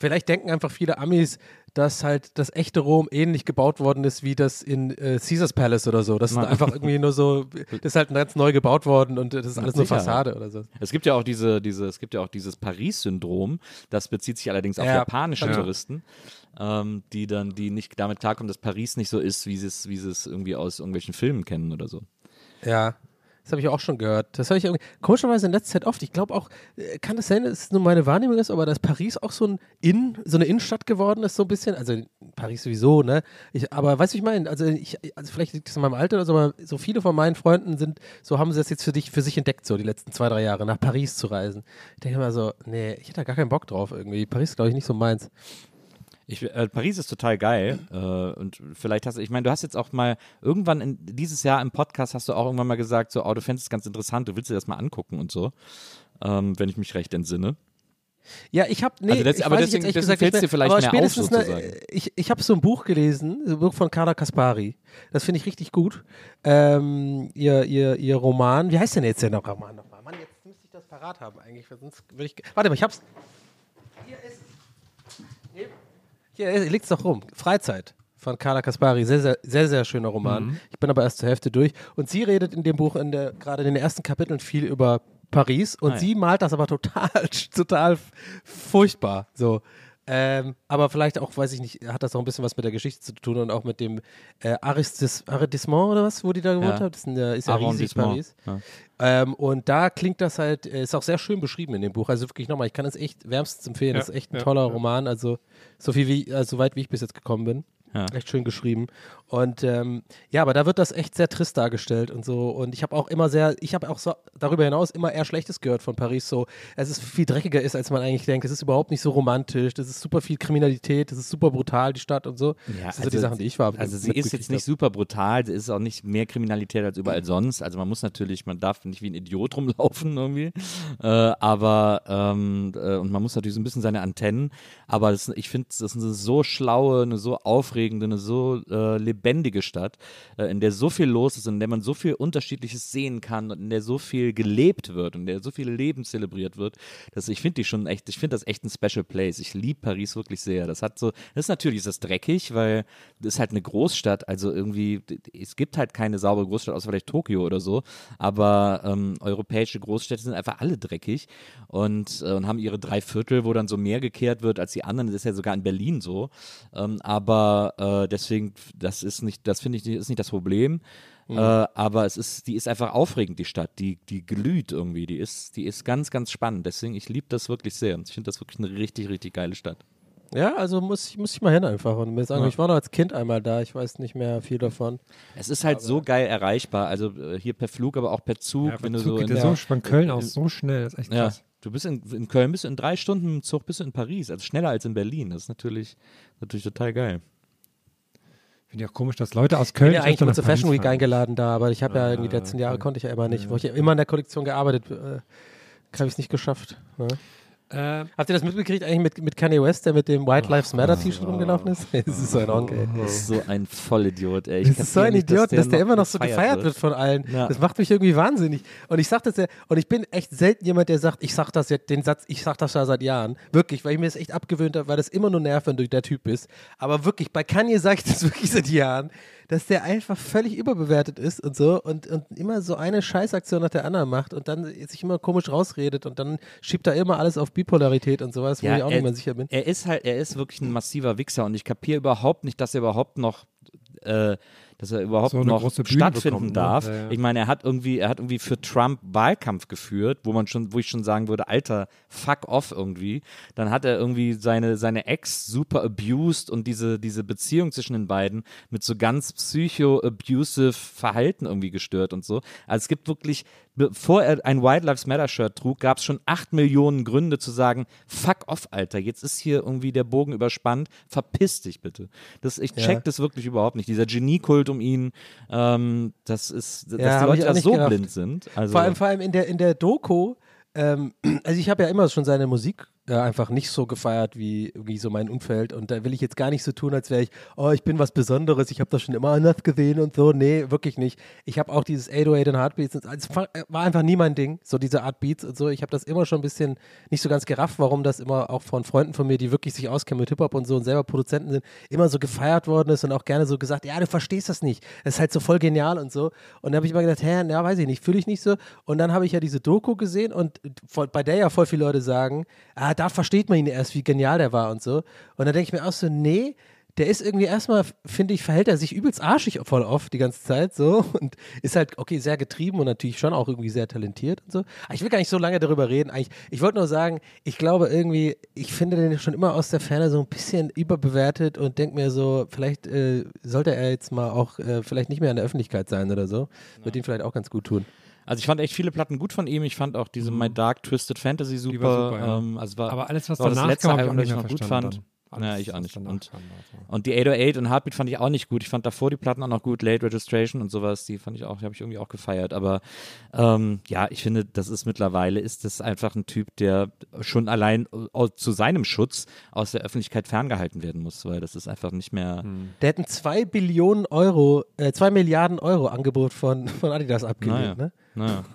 Vielleicht denken einfach viele Amis, dass halt das echte Rom ähnlich gebaut worden ist wie das in äh, Caesars Palace oder so. Das ist einfach irgendwie nur so, das ist halt ganz neu gebaut worden und das ist alles nur. Fassade oder so. Es gibt ja auch diese, diese, es gibt ja auch dieses Paris-Syndrom, das bezieht sich allerdings auf Ja. japanische Ja. Touristen, ähm, die dann, die nicht damit klarkommen, dass Paris nicht so ist, wie sie es, wie sie es irgendwie aus irgendwelchen Filmen kennen oder so. Ja. Das habe ich auch schon gehört. Das habe ich irgendwie, komischerweise in letzter Zeit oft. Ich glaube auch, äh, kann es sein, dass es nur meine Wahrnehmung ist, aber dass Paris auch so ein Inn, so eine Innenstadt geworden ist, so ein bisschen. Also Paris sowieso, ne? Ich, aber weißt du, ich meine? Also, also vielleicht liegt es in meinem Alter oder so, aber so viele von meinen Freunden sind, so haben sie das jetzt für dich, für sich entdeckt, so die letzten zwei, drei Jahre, nach Paris zu reisen. Ich denke immer so, nee, ich hätte da gar keinen Bock drauf irgendwie. Paris ist, glaube ich, nicht so meins. Ich, äh, Paris ist total geil äh, und vielleicht hast du, ich meine, du hast jetzt auch mal irgendwann in, dieses Jahr im Podcast hast du auch irgendwann mal gesagt, so, oh, du fändest es ganz interessant, du willst dir das mal angucken und so, ähm, wenn ich mich recht entsinne. Ja, ich habe nee, Also das- aber deswegen- deswegen gesagt fällt's dir vielleicht mehr auf, ne, sozusagen. ich ich habe so ein Buch gelesen, ein Buch von Carla Kaspari. Das finde ich richtig gut. Ähm, ihr, ihr, ihr Roman, wie heißt denn jetzt der Roman nochmal? Mann, jetzt müsste ich das parat haben eigentlich, sonst würde ich. Warte mal, ich hab's. Hier ist es. Hier, hier liegt es doch rum. Freizeit von Carla Kaspari. Sehr, sehr, sehr, sehr schöner Roman. Mhm. Ich bin aber erst zur Hälfte durch. Und sie redet in dem Buch in der, gerade in den ersten Kapiteln viel über Paris und Ah, ja. sie malt das aber total, total furchtbar. So. Ähm, aber vielleicht auch, weiß ich nicht, hat das auch ein bisschen was mit der Geschichte zu tun und auch mit dem äh, Arristis, Arrondissement oder was, wo die da gewohnt Ja. hat. Das ist, ein, äh, ist ja riesig. Paris. Ja. Ähm, und da klingt das halt, äh, ist auch sehr schön beschrieben in dem Buch. Also wirklich nochmal, ich kann es echt wärmstens empfehlen. Ja, das ist echt ein ja, toller ja. Roman. Also so viel wie, also so weit wie ich bis jetzt gekommen bin. Ja. Echt schön geschrieben. Und ähm, ja, aber da wird das echt sehr trist dargestellt und so. Und ich habe auch immer sehr, ich habe auch so darüber hinaus immer eher Schlechtes gehört von Paris. So, es ist viel dreckiger ist, als man eigentlich denkt. Es ist überhaupt nicht so romantisch. Das ist super viel Kriminalität. Das ist super brutal, die Stadt und so. Ja, das sind so die Sachen, die ich war. Also sie ist jetzt nicht super brutal, sie ist auch nicht mehr Kriminalität als überall sonst. Also man muss natürlich, man darf nicht wie ein Idiot rumlaufen irgendwie. Äh, aber ähm, äh, und man muss natürlich so ein bisschen seine Antennen. Aber das, ich finde, das ist eine so schlaue, eine so aufregende, eine so äh, lebendige Stadt, äh, in der so viel los ist, in der man so viel Unterschiedliches sehen kann und in der so viel gelebt wird und in der so viel Leben zelebriert wird. Dass ich finde die schon echt, ich finde das echt ein Special Place. Ich liebe Paris wirklich sehr. Das hat so, das ist natürlich ist das dreckig, weil das ist halt eine Großstadt. Also irgendwie, es gibt halt keine saubere Großstadt, außer vielleicht Tokio oder so. Aber ähm, europäische Großstädte sind einfach alle dreckig und, äh, und haben ihre drei Viertel, wo dann so mehr gekehrt wird als die anderen. Das ist ja sogar in Berlin so. Ähm, aber äh, deswegen, das ist nicht, das finde ich, nicht- ist nicht das Problem. Äh, aber es ist, die ist einfach aufregend, die Stadt. Die, die glüht irgendwie. Die ist, die ist ganz, ganz spannend. Deswegen, ich liebe das wirklich sehr. Und ich finde das wirklich eine richtig, richtig geile Stadt. Ja, also muss ich, muss ich mal hin einfach und mir sagen, Ja. ich war noch als Kind einmal da, ich weiß nicht mehr viel davon. Es ist halt so geil erreichbar. Also äh, hier per Flug, aber auch per Zug. Ja, wenn du Zug so geht in, ja so von Köln aus so schnell, das ist echt Ja, krass. du bist in, in Köln, bist du in drei Stunden im Zug, bist du in Paris. Also schneller als in Berlin. Das ist natürlich, natürlich total geil. Finde ich auch komisch, dass Leute aus Ich Köln bin ja eigentlich nur zur Paris Fashion Week fahren. eingeladen da, aber ich habe ja irgendwie die Ah, letzten Jahre okay. konnte ich ja immer nicht, wo ich ja immer in der Kollektion gearbeitet, äh, habe ich es nicht geschafft. Ne? Ähm, Habt ihr das mitgekriegt eigentlich mit, mit Kanye West, der mit dem White Lives Matter T-Shirt rumgelaufen ist? Das ist so ein Onk, ey. Das ist so ein Vollidiot, ey. Ich Das ist so ein nicht, Idiot, dass der, immer noch so gefeiert wird von allen. Ja. Das macht mich irgendwie wahnsinnig. Und ich sag das ja, und ich bin echt selten jemand, der sagt, ich sag das jetzt, den Satz, ich sag das ja seit Jahren. Wirklich, weil ich mir das echt abgewöhnt habe, weil das immer nur nervt, wenn du der Typ bist. Aber wirklich, bei Kanye sage ich das wirklich seit Jahren, dass der einfach völlig überbewertet ist und so und, und immer so eine Scheißaktion nach der anderen macht und dann sich immer komisch rausredet und dann schiebt er immer alles auf Bipolarität und sowas, wo Ja, ich auch er- nicht mehr sicher bin. Er ist halt, er ist wirklich ein massiver Wichser und ich kapiere überhaupt nicht, dass er überhaupt noch, äh, dass er überhaupt So noch stattfinden ne? darf. Ja, ja. Ich meine, er hat irgendwie, er hat irgendwie für Trump Wahlkampf geführt, wo man schon, wo ich schon sagen würde, Alter, fuck off irgendwie. Dann hat er irgendwie seine, seine Ex super abused und diese, diese Beziehung zwischen den beiden mit so ganz psycho-abusive Verhalten irgendwie gestört und so. Also es gibt wirklich, bevor er ein White Lives Matter Shirt trug, gab es schon acht Millionen Gründe zu sagen, fuck off, Alter, jetzt ist hier irgendwie der Bogen überspannt, verpiss dich bitte. Das, ich Ja. check das wirklich überhaupt nicht. Dieser Geniekult um ihn, ähm, das ist, dass Ja, die Leute da so gerafft. blind sind. Also, Vor allem, vor allem in der, in der Doku, ähm, also ich habe ja immer schon seine Musik einfach nicht so gefeiert wie, wie so mein Umfeld. Und da will ich jetzt gar nicht so tun, als wäre ich, oh, ich bin was Besonderes, ich habe das schon immer anders gesehen und so. Nee, wirklich nicht. Ich habe auch dieses 808 und Heartbeats, und es war einfach nie mein Ding, so diese Art Beats und so. Ich habe das immer schon ein bisschen nicht so ganz gerafft, warum das immer auch von Freunden von mir, die wirklich sich auskennen mit Hip-Hop und so und selber Produzenten sind, immer so gefeiert worden ist und auch gerne so gesagt, ja, du verstehst das nicht. Das ist halt so voll genial und so. Und da habe ich immer gedacht, hä, ja, weiß ich nicht, fühle ich nicht so. Und dann habe ich ja diese Doku gesehen und bei der ja voll viele Leute sagen, ah, da versteht man ihn erst, wie genial der war und so. Und dann denke ich mir auch so, nee, der ist irgendwie erstmal, finde ich, verhält er sich übelst arschig voll oft die ganze Zeit so und ist halt, okay, sehr getrieben und natürlich schon auch irgendwie sehr talentiert und so. Aber ich will gar nicht so lange darüber reden. Eigentlich, ich wollte nur sagen, ich glaube irgendwie, ich finde den schon immer aus der Ferne so ein bisschen überbewertet und denke mir so, vielleicht äh, sollte er jetzt mal auch äh, vielleicht nicht mehr in der Öffentlichkeit sein oder so. Wird ihm vielleicht auch ganz gut tun. Also ich fand echt viele Platten gut von ihm. Ich fand auch diese My Dark Twisted Fantasy super. Super, ja. ähm, also war, Aber alles, was war danach das letzte kam, Album, das ich nicht noch mehr gut fand. dann. Ja, Alles, ich auch nicht. Und, kam, also. und die 808 und Heartbeat fand ich auch nicht gut. Ich fand davor die Platten auch noch gut. Late Registration und sowas, die fand ich auch, die habe ich irgendwie auch gefeiert. Aber ähm, ja, ich finde, das ist mittlerweile, ist das einfach ein Typ, der schon allein au- zu seinem Schutz aus der Öffentlichkeit ferngehalten werden muss, weil das ist einfach nicht mehr. Der hat ein 2 Billionen Euro, äh, 2 Milliarden Euro Angebot von, von Adidas Naja, abgelehnt, ne? naja.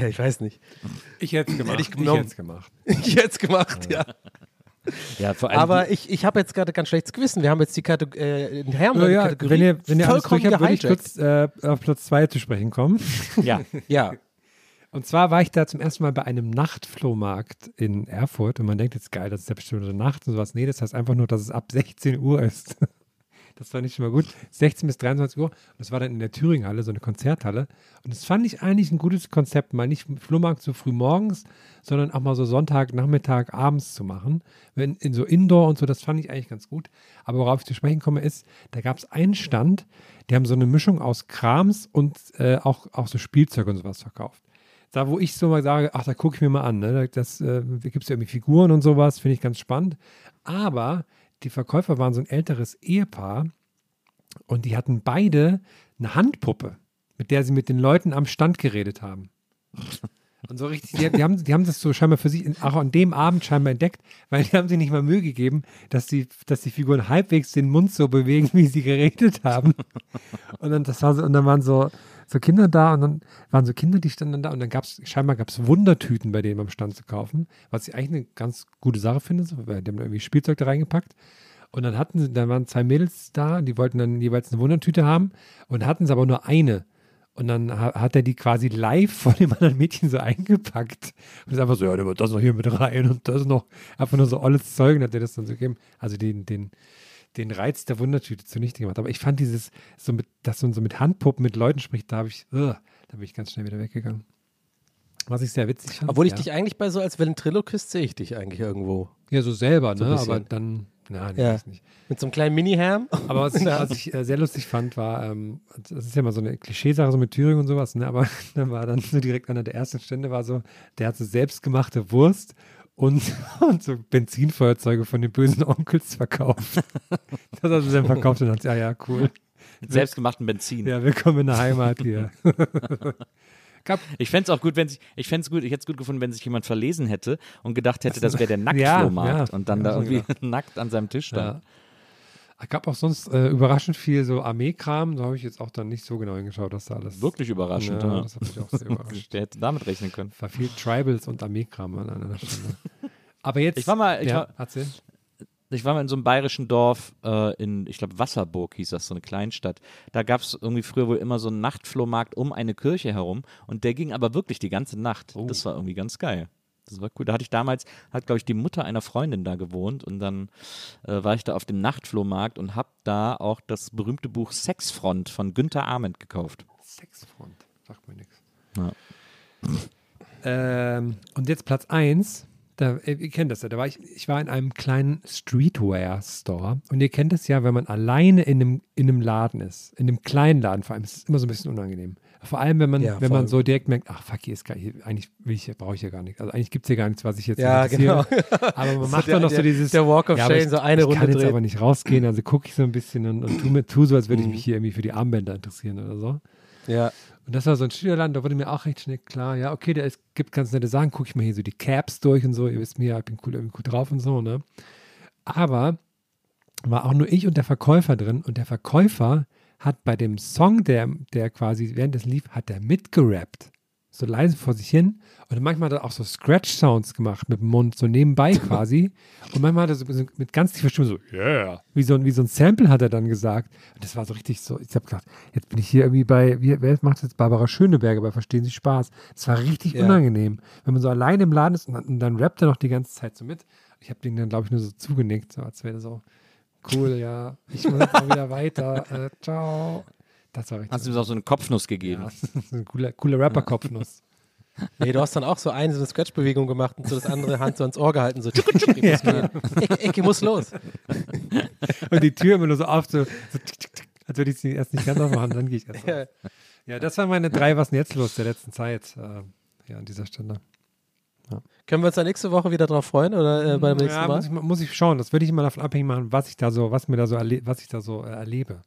Ja, ich weiß nicht. Ich hätte es gemacht. ich Ich genommen. hätte es gemacht. Ich hätte es gemacht, ja. Ja, vor allem Aber ich, ich habe jetzt gerade ganz schlechtes Gewissen. Wir haben jetzt die Kategorie, äh, in Herren Ja, die ja, Kategorie wenn ihr, wenn ihr alles durch habt, würde ich kurz äh, auf Platz 2 zu sprechen kommen. ja, Ja, Und zwar war ich da zum ersten Mal bei einem Nachtflohmarkt in Erfurt und man denkt jetzt geil, das ist ja bestimmt eine Nacht und sowas. Nee, das heißt einfach nur, dass es ab 16 Uhr ist. Das fand ich schon mal gut. 16 bis 23 Uhr. Und das war dann in der Thüringenhalle, so eine Konzerthalle. Und das fand ich eigentlich ein gutes Konzept, mal nicht Flohmarkt so früh morgens, sondern auch mal so Sonntag, Nachmittag, abends zu machen. Wenn, in so Indoor und so, das fand ich eigentlich ganz gut. Aber worauf ich zu sprechen komme, ist, da gab es einen Stand, die haben so eine Mischung aus Krams und äh, auch, auch so Spielzeug und sowas verkauft da wo ich so mal sage, ach, da gucke ich mir mal an, ne? das äh, gibt es ja irgendwie Figuren und sowas, finde ich ganz spannend. Aber die Verkäufer waren so ein älteres Ehepaar und die hatten beide eine Handpuppe, mit der sie mit den Leuten am Stand geredet haben. Und so richtig, die, die, haben, die haben das so scheinbar für sich in, auch an dem Abend scheinbar entdeckt, weil die haben sich nicht mal Mühe gegeben, dass die, dass die Figuren halbwegs den Mund so bewegen, wie sie geredet haben. Und dann, das war so, und dann waren so, so Kinder da und dann waren so Kinder, die standen dann da und dann gab es, scheinbar gab es Wundertüten bei denen am Stand zu kaufen, was ich eigentlich eine ganz gute Sache finde, so, weil die haben irgendwie Spielzeug da reingepackt. Und dann hatten sie, da waren zwei Mädels da, die wollten dann jeweils eine Wundertüte haben und hatten sie aber nur eine. Und dann ha- hat er die quasi live von dem anderen Mädchen so eingepackt. Und ist einfach so, ja, der wird das noch hier mit rein und das noch. Einfach nur so alles Zeug und hat er das dann so gegeben. Also den, den, den Reiz der Wundertüte zunichte gemacht. Aber ich fand dieses, so mit, dass man so mit Handpuppen mit Leuten spricht, da habe ich, ugh, da bin ich ganz schnell wieder weggegangen. Was ich sehr witzig fand. obwohl ich ja. dich eigentlich bei so als Ventriloquist sehe ich dich eigentlich irgendwo. Ja, so selber, So ne? ein bisschen. Aber dann, na, nee, Ja. weiß nicht. Mit so einem kleinen Mini-Ham. Aber was ich, was ich äh, sehr lustig fand, war, ähm, das ist ja mal so eine Klischeesache so mit Thüringen und sowas, ne? aber dann war dann so direkt einer der ersten Stände, war so, der hat so selbstgemachte Wurst und, und so Benzinfeuerzeuge von den bösen Onkels verkauft. das hat er dann verkauft und hat ja, ja, cool. mit selbstgemachten Benzin. Ja, willkommen in der Heimat hier. Gab, Ich fände es auch gut, wenn sich, ich fände gut, ich hätte es gut gefunden, wenn sich jemand verlesen hätte und gedacht hätte, das wäre der Ja, Nacktflohmarkt ja, und dann ja, da irgendwie gedacht. nackt an seinem Tisch stand. ja. Es gab auch sonst äh, überraschend viel so Armeekram, da habe ich jetzt auch dann nicht so genau hingeschaut, dass da alles. Wirklich überraschend. Ja, Ja, das hat mich auch sehr überrascht. Der hätte damit rechnen können. war viel Tribals und Armeekram an einer Stelle. Aber jetzt. Ich war mal- ich ja, war- erzähl. Ich war mal in so einem bayerischen Dorf äh, in, ich glaube, Wasserburg hieß das, so eine Kleinstadt. Da gab es irgendwie früher wohl immer so einen Nachtflohmarkt um eine Kirche herum und der ging aber wirklich die ganze Nacht. Das war irgendwie ganz geil. Das war cool. Da hatte ich damals, hat glaube ich die Mutter einer Freundin da gewohnt und dann äh, war ich da auf dem Nachtflohmarkt und habe da auch das berühmte Buch Sexfront von Günther Ahmed gekauft. Sexfront, sagt mir nichts. Ja. Ähm, und jetzt Platz 1. Da, äh, ihr kennt das ja, da war ich, ich war in einem kleinen Streetwear-Store und ihr kennt das ja, wenn man alleine in einem, in einem Laden ist, in einem kleinen Laden vor allem, ist es immer so ein bisschen unangenehm. Vor allem, wenn man, Ja, wenn man so direkt merkt, ach fuck, hier ist gar, hier, eigentlich will ich, brauche ich ja gar nichts. Also eigentlich gibt es hier gar nichts, was ich jetzt Ja, interessiere. genau. Aber man macht dann noch so dieses. der Walk of ja, Shame, ich, so eine ich Runde kann jetzt drehen. aber nicht rausgehen, also gucke ich so ein bisschen und, und tu, tu so, als würde ich Mhm. mich hier irgendwie für die Armbänder interessieren oder so. Ja. Und das war so ein Schülerladen, da wurde mir auch recht schnell klar, ja, okay, ist, gibt ganz nette Sachen, gucke ich mal hier so die Caps durch und so, ihr wisst mir, ich bin cool, irgendwie gut drauf und so, ne? Aber war auch nur ich und der Verkäufer drin und der Verkäufer hat bei dem Song, der, der quasi während des lief, hat er mitgerappt. So leise vor sich hin. Und manchmal hat er auch so Scratch-Sounds gemacht mit dem Mund, so nebenbei quasi. Und manchmal hat er so mit ganz tiefer Stimme so, yeah. Wie so, ein- wie so ein Sample hat er dann gesagt. Und das war so richtig so, ich habe gedacht, jetzt bin ich hier irgendwie bei, wie, wer macht jetzt Barbara Schöneberger bei Verstehen Sie Spaß? Das war richtig Ja. unangenehm. Wenn man so alleine im Laden ist und dann, und dann rappt er noch die ganze Zeit so mit. Ich habe den dann, glaube ich, nur so zugenickt, so als wäre so, cool, ja, ich muss jetzt auch wieder weiter. Äh, ciao. Das war richtig. Hast du mir auch so eine Kopfnuss gegeben? ja, das ist eine coole, coole Rapper-Kopfnuss. Nee, du hast dann auch so eine so eine Scratch-Bewegung gemacht und so das andere Hand so ans Ohr gehalten, so tschuk, tschuk, ich muss. Ich, ich muss los. Und die Tür immer nur so auf, so, so tick, tick, als würde ich sie erst nicht ganz aufmachen, dann gehe ich erst auf. Ja. Ja, das waren meine drei, was denn jetzt los der letzten Zeit. Äh, ja, an dieser Stelle. Können wir uns da nächste Woche wieder drauf freuen oder äh, beim nächsten ja, Mal? muss ich, muss ich schauen. Das würde ich immer davon abhängig machen, was ich da so, was mir da so, erle was ich da so äh, erlebe.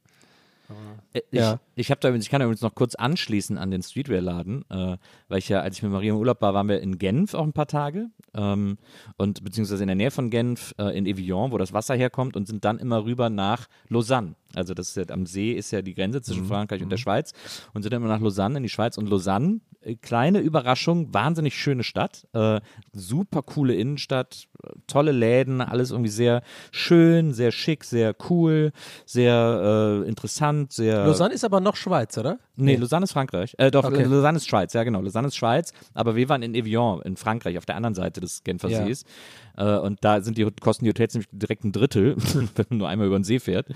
Äh, Ich, Ja. ich, da, ich kann da übrigens noch kurz anschließen an den Streetwear-Laden, äh, weil ich ja, als ich mit Maria im Urlaub war, waren wir in Genf auch ein paar Tage ähm, und beziehungsweise in der Nähe von Genf, äh, in Evian, wo das Wasser herkommt und sind dann immer rüber nach Lausanne. Also das ist ja, am See ist ja die Grenze zwischen Frankreich und der Schweiz und sind dann immer nach Lausanne in die Schweiz und Lausanne, äh, kleine Überraschung, wahnsinnig schöne Stadt, äh, super coole Innenstadt, äh, tolle Läden, alles irgendwie sehr schön, sehr schick, sehr cool, sehr äh, interessant, sehr Lausanne ist aber noch Schweiz, oder? Nee, Lausanne ist Frankreich. Äh, doch, Okay. Lausanne ist Schweiz, ja genau. Lausanne ist Schweiz, aber wir waren in Evian in Frankreich, auf der anderen Seite des Genfer Ja. Sees. Äh, und da sind die, kosten die Hotels nämlich direkt ein Drittel, wenn man nur einmal über den See fährt.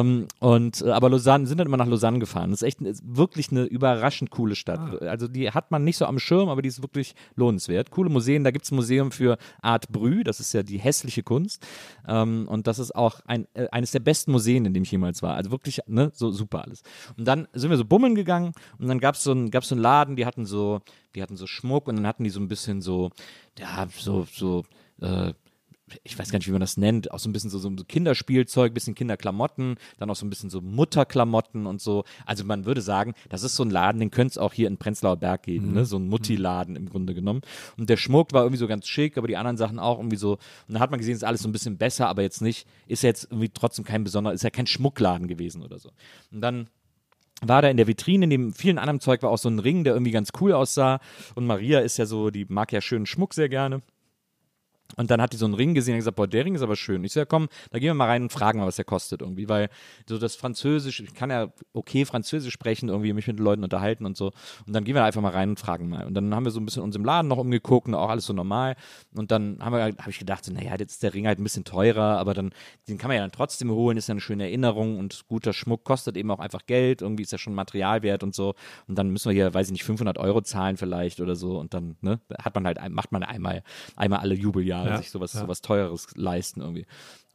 Ähm, und, äh, aber Lausanne, sind dann immer nach Lausanne gefahren. Das ist echt ist wirklich eine überraschend coole Stadt. Also die hat man nicht so am Schirm, aber die ist wirklich lohnenswert. Coole Museen, da gibt es ein Museum für Art Brü, das ist ja die hässliche Kunst. Ähm, und das ist auch ein, äh, eines der besten Museen, in dem ich jemals war. Also wirklich, ne, so super alles. Und dann sind wir so bummeln gegangen und dann gab es so, ein, gab's so einen Laden, die hatten so, die hatten so Schmuck und dann hatten die so ein bisschen so, ja, so, so, äh, ich weiß gar nicht, wie man das nennt, auch so ein bisschen so, so Kinderspielzeug, bisschen Kinderklamotten, dann auch so ein bisschen so Mutterklamotten und so. Also man würde sagen, das ist so ein Laden, den könnte es auch hier in Prenzlauer Berg geben, ne? so ein Mutti-Laden im Grunde genommen. Und der Schmuck war irgendwie so ganz schick, aber die anderen Sachen auch irgendwie so. Und dann hat man gesehen, ist alles so ein bisschen besser, aber jetzt nicht, ist jetzt irgendwie trotzdem kein besonderer, ist ja kein Schmuckladen gewesen oder so. Und dann war da in der Vitrine, neben vielen anderem Zeug war auch so ein Ring, der irgendwie ganz cool aussah. Und Maria ist ja so, die mag ja schönen Schmuck sehr gerne. Und dann hat die so einen Ring gesehen und gesagt, boah, der Ring ist aber schön. Ich so, ja komm, da gehen wir mal rein und fragen mal, was der kostet irgendwie, weil so das Französisch, ich kann ja okay Französisch sprechen, irgendwie mich mit Leuten unterhalten und so. Und dann gehen wir da einfach mal rein und fragen mal. Und dann haben wir so ein bisschen uns im Laden noch umgeguckt und auch alles so normal. Und dann haben wir, habe ich gedacht, so, naja, jetzt ist der Ring halt ein bisschen teurer, aber dann, den kann man ja dann trotzdem holen, ist ja eine schöne Erinnerung und guter Schmuck kostet eben auch einfach Geld, irgendwie ist ja schon Materialwert und so. Und dann müssen wir hier, weiß ich nicht, 500 Euro zahlen vielleicht oder so. Und dann, ne, hat man halt, macht man einmal, einmal alle Jubeljahre Ja, sich sowas, ja. sowas Teures leisten irgendwie.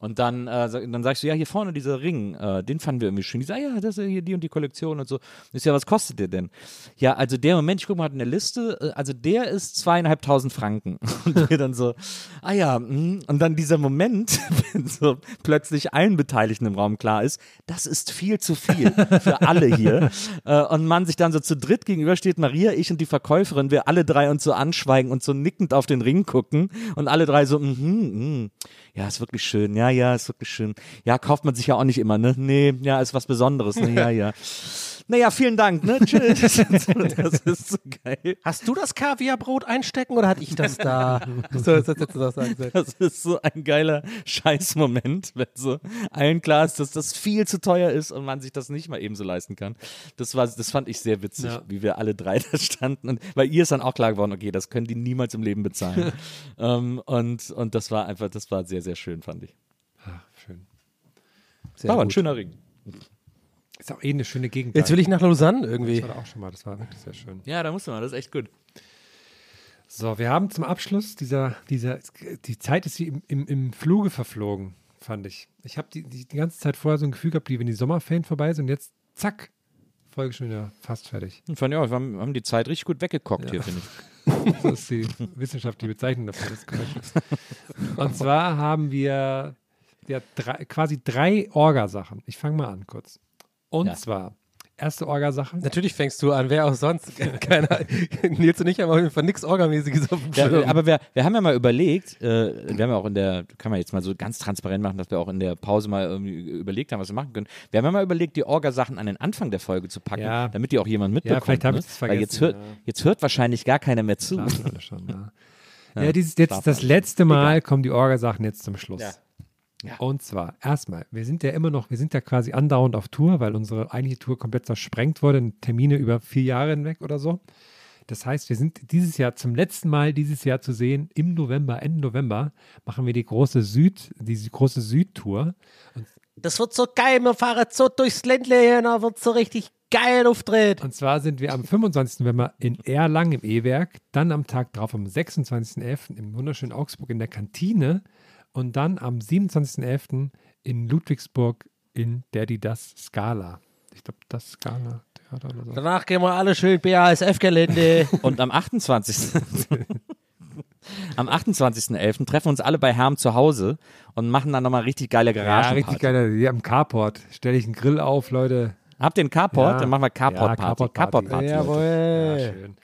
Und dann, äh, dann sagst du, ja, hier vorne dieser Ring, äh, den fanden wir irgendwie schön. Die sagen, ja, das ist ja hier die und die Kollektion und so. So, ja, was kostet der denn? Ja, also der Moment, ich gucke mal in der Liste, äh, also der ist zweieinhalbtausend Franken. Und wir dann so, ah ja, mm. und dann dieser Moment, wenn so plötzlich allen Beteiligten im Raum klar ist, das ist viel zu viel für alle hier. äh, und man sich dann so zu dritt gegenübersteht, Maria, ich und die Verkäuferin, wir alle drei uns so anschweigen und so nickend auf den Ring gucken und alle drei so, mhm, mm, ja, ist wirklich schön, ja, ja, ist wirklich schön. Ja, kauft man sich ja auch nicht immer, ne? Nee, ja, ist was Besonderes, ne? Ja, ja. Naja, vielen Dank, ne? Tschüss. das ist so geil. Hast du das Kaviarbrot einstecken oder hatte ich das da? so, das hättest du das sagen sollen. Das ist so ein geiler Scheißmoment, wenn so allen klar ist, dass das viel zu teuer ist und man sich das nicht mal eben so leisten kann. Das war, das fand ich sehr witzig, Ja. wie wir alle drei da standen. Und weil ihr ist dann auch klar geworden, okay, das können die niemals im Leben bezahlen. ähm, und, und das war einfach, das war sehr, sehr schön, fand ich. Ach, schön. Sehr war aber ein gut. schöner Ring. Ist auch eh eine schöne Gegend. Jetzt will ich nach Lausanne irgendwie. Das war da auch schon mal, das war wirklich sehr schön. Ja, da musste man, das ist echt gut. So, wir haben zum Abschluss dieser, dieser, die Zeit ist wie im, im, im Fluge verflogen, fand ich. Ich habe die, die, die ganze Zeit vorher so ein Gefühl gehabt, wie wenn die Sommerferien vorbei sind und jetzt, zack, Folge schon wieder fast fertig. Ich fand ja, wir haben, haben die Zeit richtig gut weggekockt hier, finde ich. Das ist die wissenschaftliche Bezeichnung dafür, das. Und zwar haben wir ja, drei, quasi drei Orgasachen. Ich fange mal an kurz. Und Ja. zwar erste Orgasache. Natürlich fängst du an, wer auch sonst. Keiner. Nils und ich haben auf jeden Fall nichts Orgamäßiges auf dem Ja, Schirm. aber wir, wir haben ja mal überlegt, äh, wir haben ja auch in der, kann man jetzt mal so ganz transparent machen, dass wir auch in der Pause mal irgendwie überlegt haben, was wir machen können. Wir haben ja mal überlegt, die Orga-Sachen an den Anfang der Folge zu packen, Ja. damit die auch jemand mitbekommt. vielleicht hab ne? ich das Weil jetzt vergessen, hört, ja. jetzt hört wahrscheinlich gar keiner mehr zu. Schon, ja. Ja, dieses, jetzt das letzte Mal kommen die Orgasachen jetzt zum Schluss. Ja. Und zwar, erstmal, wir sind ja immer noch, wir sind ja quasi andauernd auf Tour, weil unsere eigentliche Tour komplett zersprengt wurde, Termine über vier Jahre hinweg oder so. Das heißt, wir sind dieses Jahr zum letzten Mal dieses Jahr zu sehen, im November, Ende November, machen wir die große Süd, diese große Südtour. das wird so geil, wir fahren so durchs Ländle, da wird so richtig geil auftritt. Und zwar sind wir am 25. November in Erlangen im E-Werk, dann am Tag drauf am 26.11. im wunderschönen Augsburg in der Kantine und dann am 27.11. in Ludwigsburg in der die das Scala. Ich glaube, das Scala Theater oder so. Danach gehen wir alle schön BASF-Gelände. Und am 28. am 28.11. treffen wir uns alle bei Herm zu Hause und machen dann nochmal richtig geile Ja, Garagen. richtig geil. Hier am Carport stelle ich einen Grill auf, Leute. Habt ihr einen Carport? Ja. Dann machen wir Ja, Carport-Party. Carport-Party. Carport-Party. Ja, Jawohl. schön.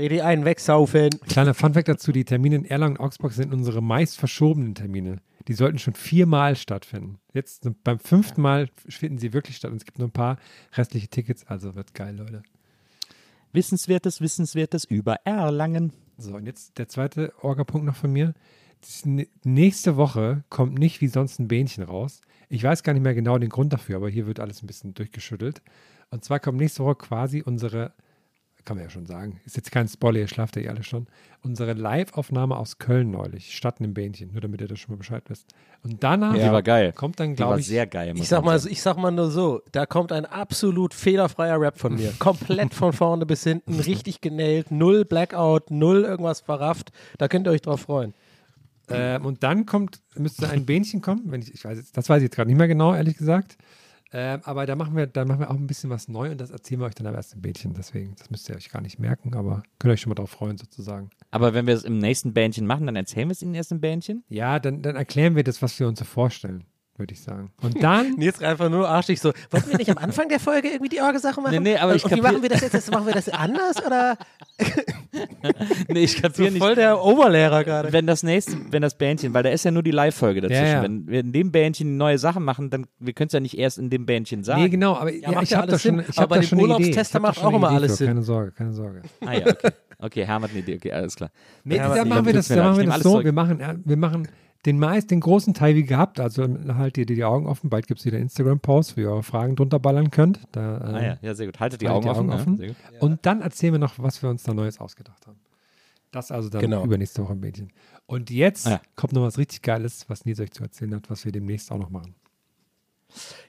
Richtig einen wegsaufen. Kleiner Funfact dazu: Die Termine in Erlangen und Augsburg sind unsere meist verschobenen Termine. Die sollten schon viermal stattfinden. Jetzt beim fünften Mal finden sie wirklich statt und es gibt nur ein paar restliche Tickets. Also wird geil, Leute. Wissenswertes, Wissenswertes über Erlangen. So, und jetzt der zweite Orga-Punkt noch von mir. Nächste Woche kommt nicht wie sonst ein Bähnchen raus. Ich weiß gar nicht mehr genau den Grund dafür, aber hier wird alles ein bisschen durchgeschüttelt. Und zwar kommt nächste Woche quasi unsere, kann man ja schon sagen, ist jetzt kein Spoiler, ihr schlaft ja eh alle schon, unsere Live-Aufnahme aus Köln neulich, statt einem Bähnchen, nur damit ihr das schon mal Bescheid wisst. Und danach Die war geil. kommt dann, Die war glaube ich, sehr geil. Ich sag, mal, sagen. ich sag mal nur so, da kommt ein absolut fehlerfreier Rap von mir. Komplett von vorne bis hinten, richtig genäht, null Blackout, null irgendwas verrafft. Da könnt ihr euch drauf freuen. Ähm, und dann kommt, müsste ein Bähnchen kommen, wenn ich, ich weiß jetzt, das weiß ich jetzt gerade nicht mehr genau, ehrlich gesagt. Ähm, aber da machen wir, da machen wir auch ein bisschen was neu und das erzählen wir euch dann aber erst im Bähnchen. Deswegen, das müsst ihr euch gar nicht merken, aber könnt ihr euch schon mal drauf freuen, sozusagen. Aber wenn wir es im nächsten Bändchen machen, dann erzählen wir es im Bändchen? Ja, dann, dann erklären wir das, was wir uns so vorstellen, würde ich sagen. Und dann, Nils einfach nur arschig so, wollten wir nicht am Anfang der Folge irgendwie die Orge-Sache machen? Nee, nee, aber und, ich und wie kapier- machen wir das jetzt? jetzt? Machen wir das anders oder Nee, ich so kapiere nicht. voll der Oberlehrer gerade? Wenn das nächste, wenn das Bändchen, weil da ist ja nur die Live-Folge dazwischen. Ja, ja. Wenn wir in dem Bändchen neue Sachen machen, dann wir können es ja nicht erst in dem Bändchen sagen. nee, genau, aber ja, macht ich ja habe da alles schon, ich Aber bei da dem. Urlaubstester macht auch immer Idee alles für. Sinn. Keine Sorge, keine Sorge. Ah ja, okay. Okay, Herr hat eine Idee. Okay, alles klar. Nee, Ja, dann ich- machen wir das, dann machen wir das so. Wir machen, wir machen den meist, den großen Teil wie gehabt. Also halt ihr die Augen offen. Bald gibt es wieder Instagram-Post, wo ihr eure Fragen drunter ballern könnt. Da, äh, Ah ja, ja, sehr gut. Haltet die Haltet Augen die offen. Augen Ja, offen. sehr gut. Und dann erzählen wir noch, was wir uns da Neues ausgedacht haben. Das also dann Genau. übernächste Woche im Mädchen. Und jetzt Ah ja. kommt noch was richtig Geiles, was Nils euch zu erzählen hat, was wir demnächst auch noch machen.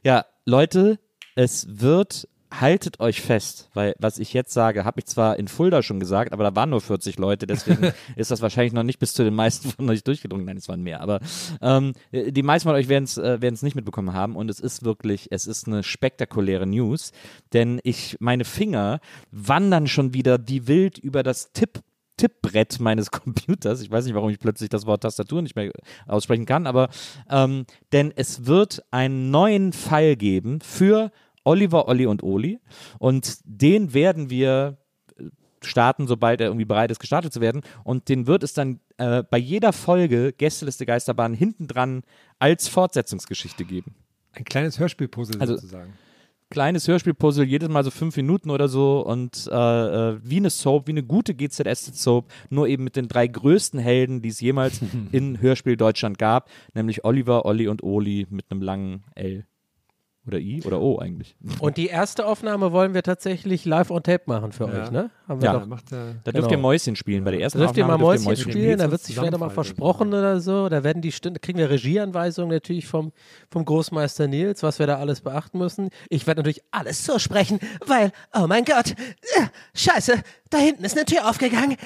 Ja, Leute, es wird, haltet euch fest, weil was ich jetzt sage, habe ich zwar in Fulda schon gesagt, aber da waren nur 40 Leute, deswegen ist das wahrscheinlich noch nicht bis zu den meisten von euch durchgedrungen. Nein, es waren mehr, aber ähm, die meisten von euch werden es äh, werden's nicht mitbekommen haben und es ist wirklich, es ist eine spektakuläre News, denn ich, meine Finger wandern schon wieder wie wild über das Tipp Tippbrett meines Computers. Ich weiß nicht, warum ich plötzlich das Wort Tastatur nicht mehr aussprechen kann, aber ähm, denn es wird einen neuen Pfeil geben für Oliver, Olli und Oli und den werden wir äh, starten, sobald er irgendwie bereit ist, gestartet zu werden. Und den wird es dann äh, bei jeder Folge Gästeliste Geisterbahn hinten dran als Fortsetzungsgeschichte geben Ein kleines Hörspielpuzzle Also- sozusagen. kleines Hörspielpuzzle, jedes Mal so fünf Minuten oder so und äh, äh, wie eine Soap, wie eine gute GZS-Soap, nur eben mit den drei größten Helden, die es jemals in Hörspiel Deutschland gab, nämlich Oliver, Olli und Oli mit einem langen L. Oder I oder O eigentlich. Und die erste Aufnahme wollen wir tatsächlich live on tape machen für Ja. euch, ne? Haben wir Ja. doch. Da macht er, Da dürft Genau. ihr Mäuschen spielen. Bei der ersten Da dürft ihr mal Aufnahme Mäuschen spielen. spielen, da wird sich vielleicht mal zusammenfallen, versprochen oder so. Da werden die Stunden, kriegen wir Regieanweisungen natürlich vom, vom Großmeister Nils, was wir da alles beachten müssen. Ich werde natürlich alles so sprechen, weil, oh mein Gott, äh, scheiße, da hinten ist eine Tür aufgegangen.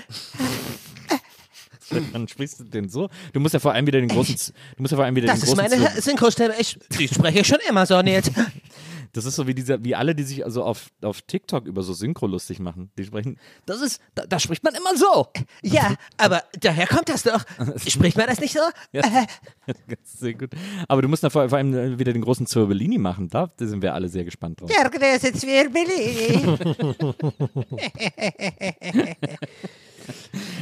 Dann sprichst du den so. Du musst ja vor allem wieder den großen, Z- du musst ja vor allem wieder Das den ist großen, meine Z- Synchrostimme. Ich, die spreche ich schon immer so, Nils. Das ist so wie diese, wie alle, die sich also auf, auf TikTok über so Synchro lustig machen. Die sprechen, das ist, da, da spricht man immer so. Ja, aber daher kommt das doch. Spricht man das nicht so? Ja. Ganz sehr gut. Aber du musst da vor, vor allem äh, wieder den großen Zirbellini machen. Da sind wir alle sehr gespannt drauf. Ja, das ist Zwirbeli. Da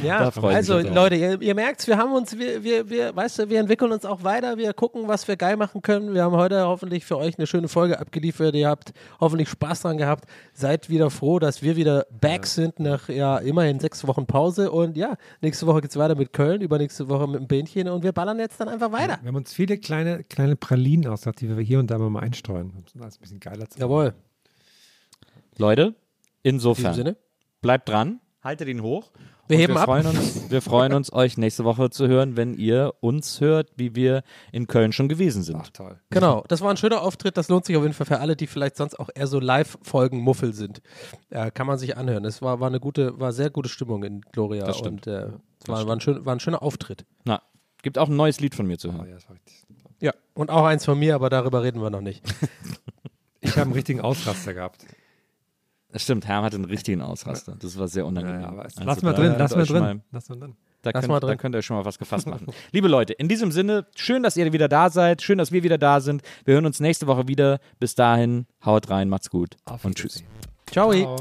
ja, also. Leute, ihr, ihr merkt, wir haben uns, wir, wir, wir, weißt du, wir entwickeln uns auch weiter, wir gucken, was wir geil machen können. Wir haben heute hoffentlich für euch eine schöne Folge abgeliefert. Ihr habt hoffentlich Spaß dran gehabt. Seid wieder froh, dass wir wieder back sind nach ja immerhin sechs Wochen Pause. Und ja, nächste Woche geht's weiter mit Köln, übernächste Woche mit dem Bähnchen und wir ballern jetzt dann einfach weiter. Wir haben uns viele kleine, kleine Pralinen ausgedacht, die wir hier und da mal einstreuen, um es alles ein bisschen geiler zu machen. Jawohl. Leute, In insofern, Sinne. bleibt dran, haltet ihn hoch. Wir heben wir ab. Freuen uns, wir freuen uns, euch nächste Woche zu hören, wenn ihr uns hört, wie wir in Köln schon gewesen sind. Ach, toll. Genau, das war ein schöner Auftritt. Das lohnt sich auf jeden Fall für alle, die vielleicht sonst auch eher so Live-Folgen Muffel sind. Äh, kann man sich anhören. Es war, war eine gute, war sehr gute Stimmung in Gloria Das stimmt. und äh, es war, war, ein schön, war ein schöner Auftritt. Na, gibt auch ein neues Lied von mir zu Oh, hören. ja, das war richtig. Ja, und auch eins von mir, aber darüber reden wir noch nicht. Ich habe einen richtigen Ausraster gehabt. Das stimmt, Herm hatte einen richtigen Ausraster. Das war sehr unangenehm. Ja, es, Also lass mal drin, lass mal drin. Lass mal drin. Da Lass könnt, mal drin. da könnt ihr euch schon mal was gefasst machen. Liebe Leute, in diesem Sinne, schön, dass ihr wieder da seid. Schön, dass wir wieder da sind. Wir hören uns nächste Woche wieder. Bis dahin, haut rein, macht's gut Auf und tschüss. Ciao. Ciao.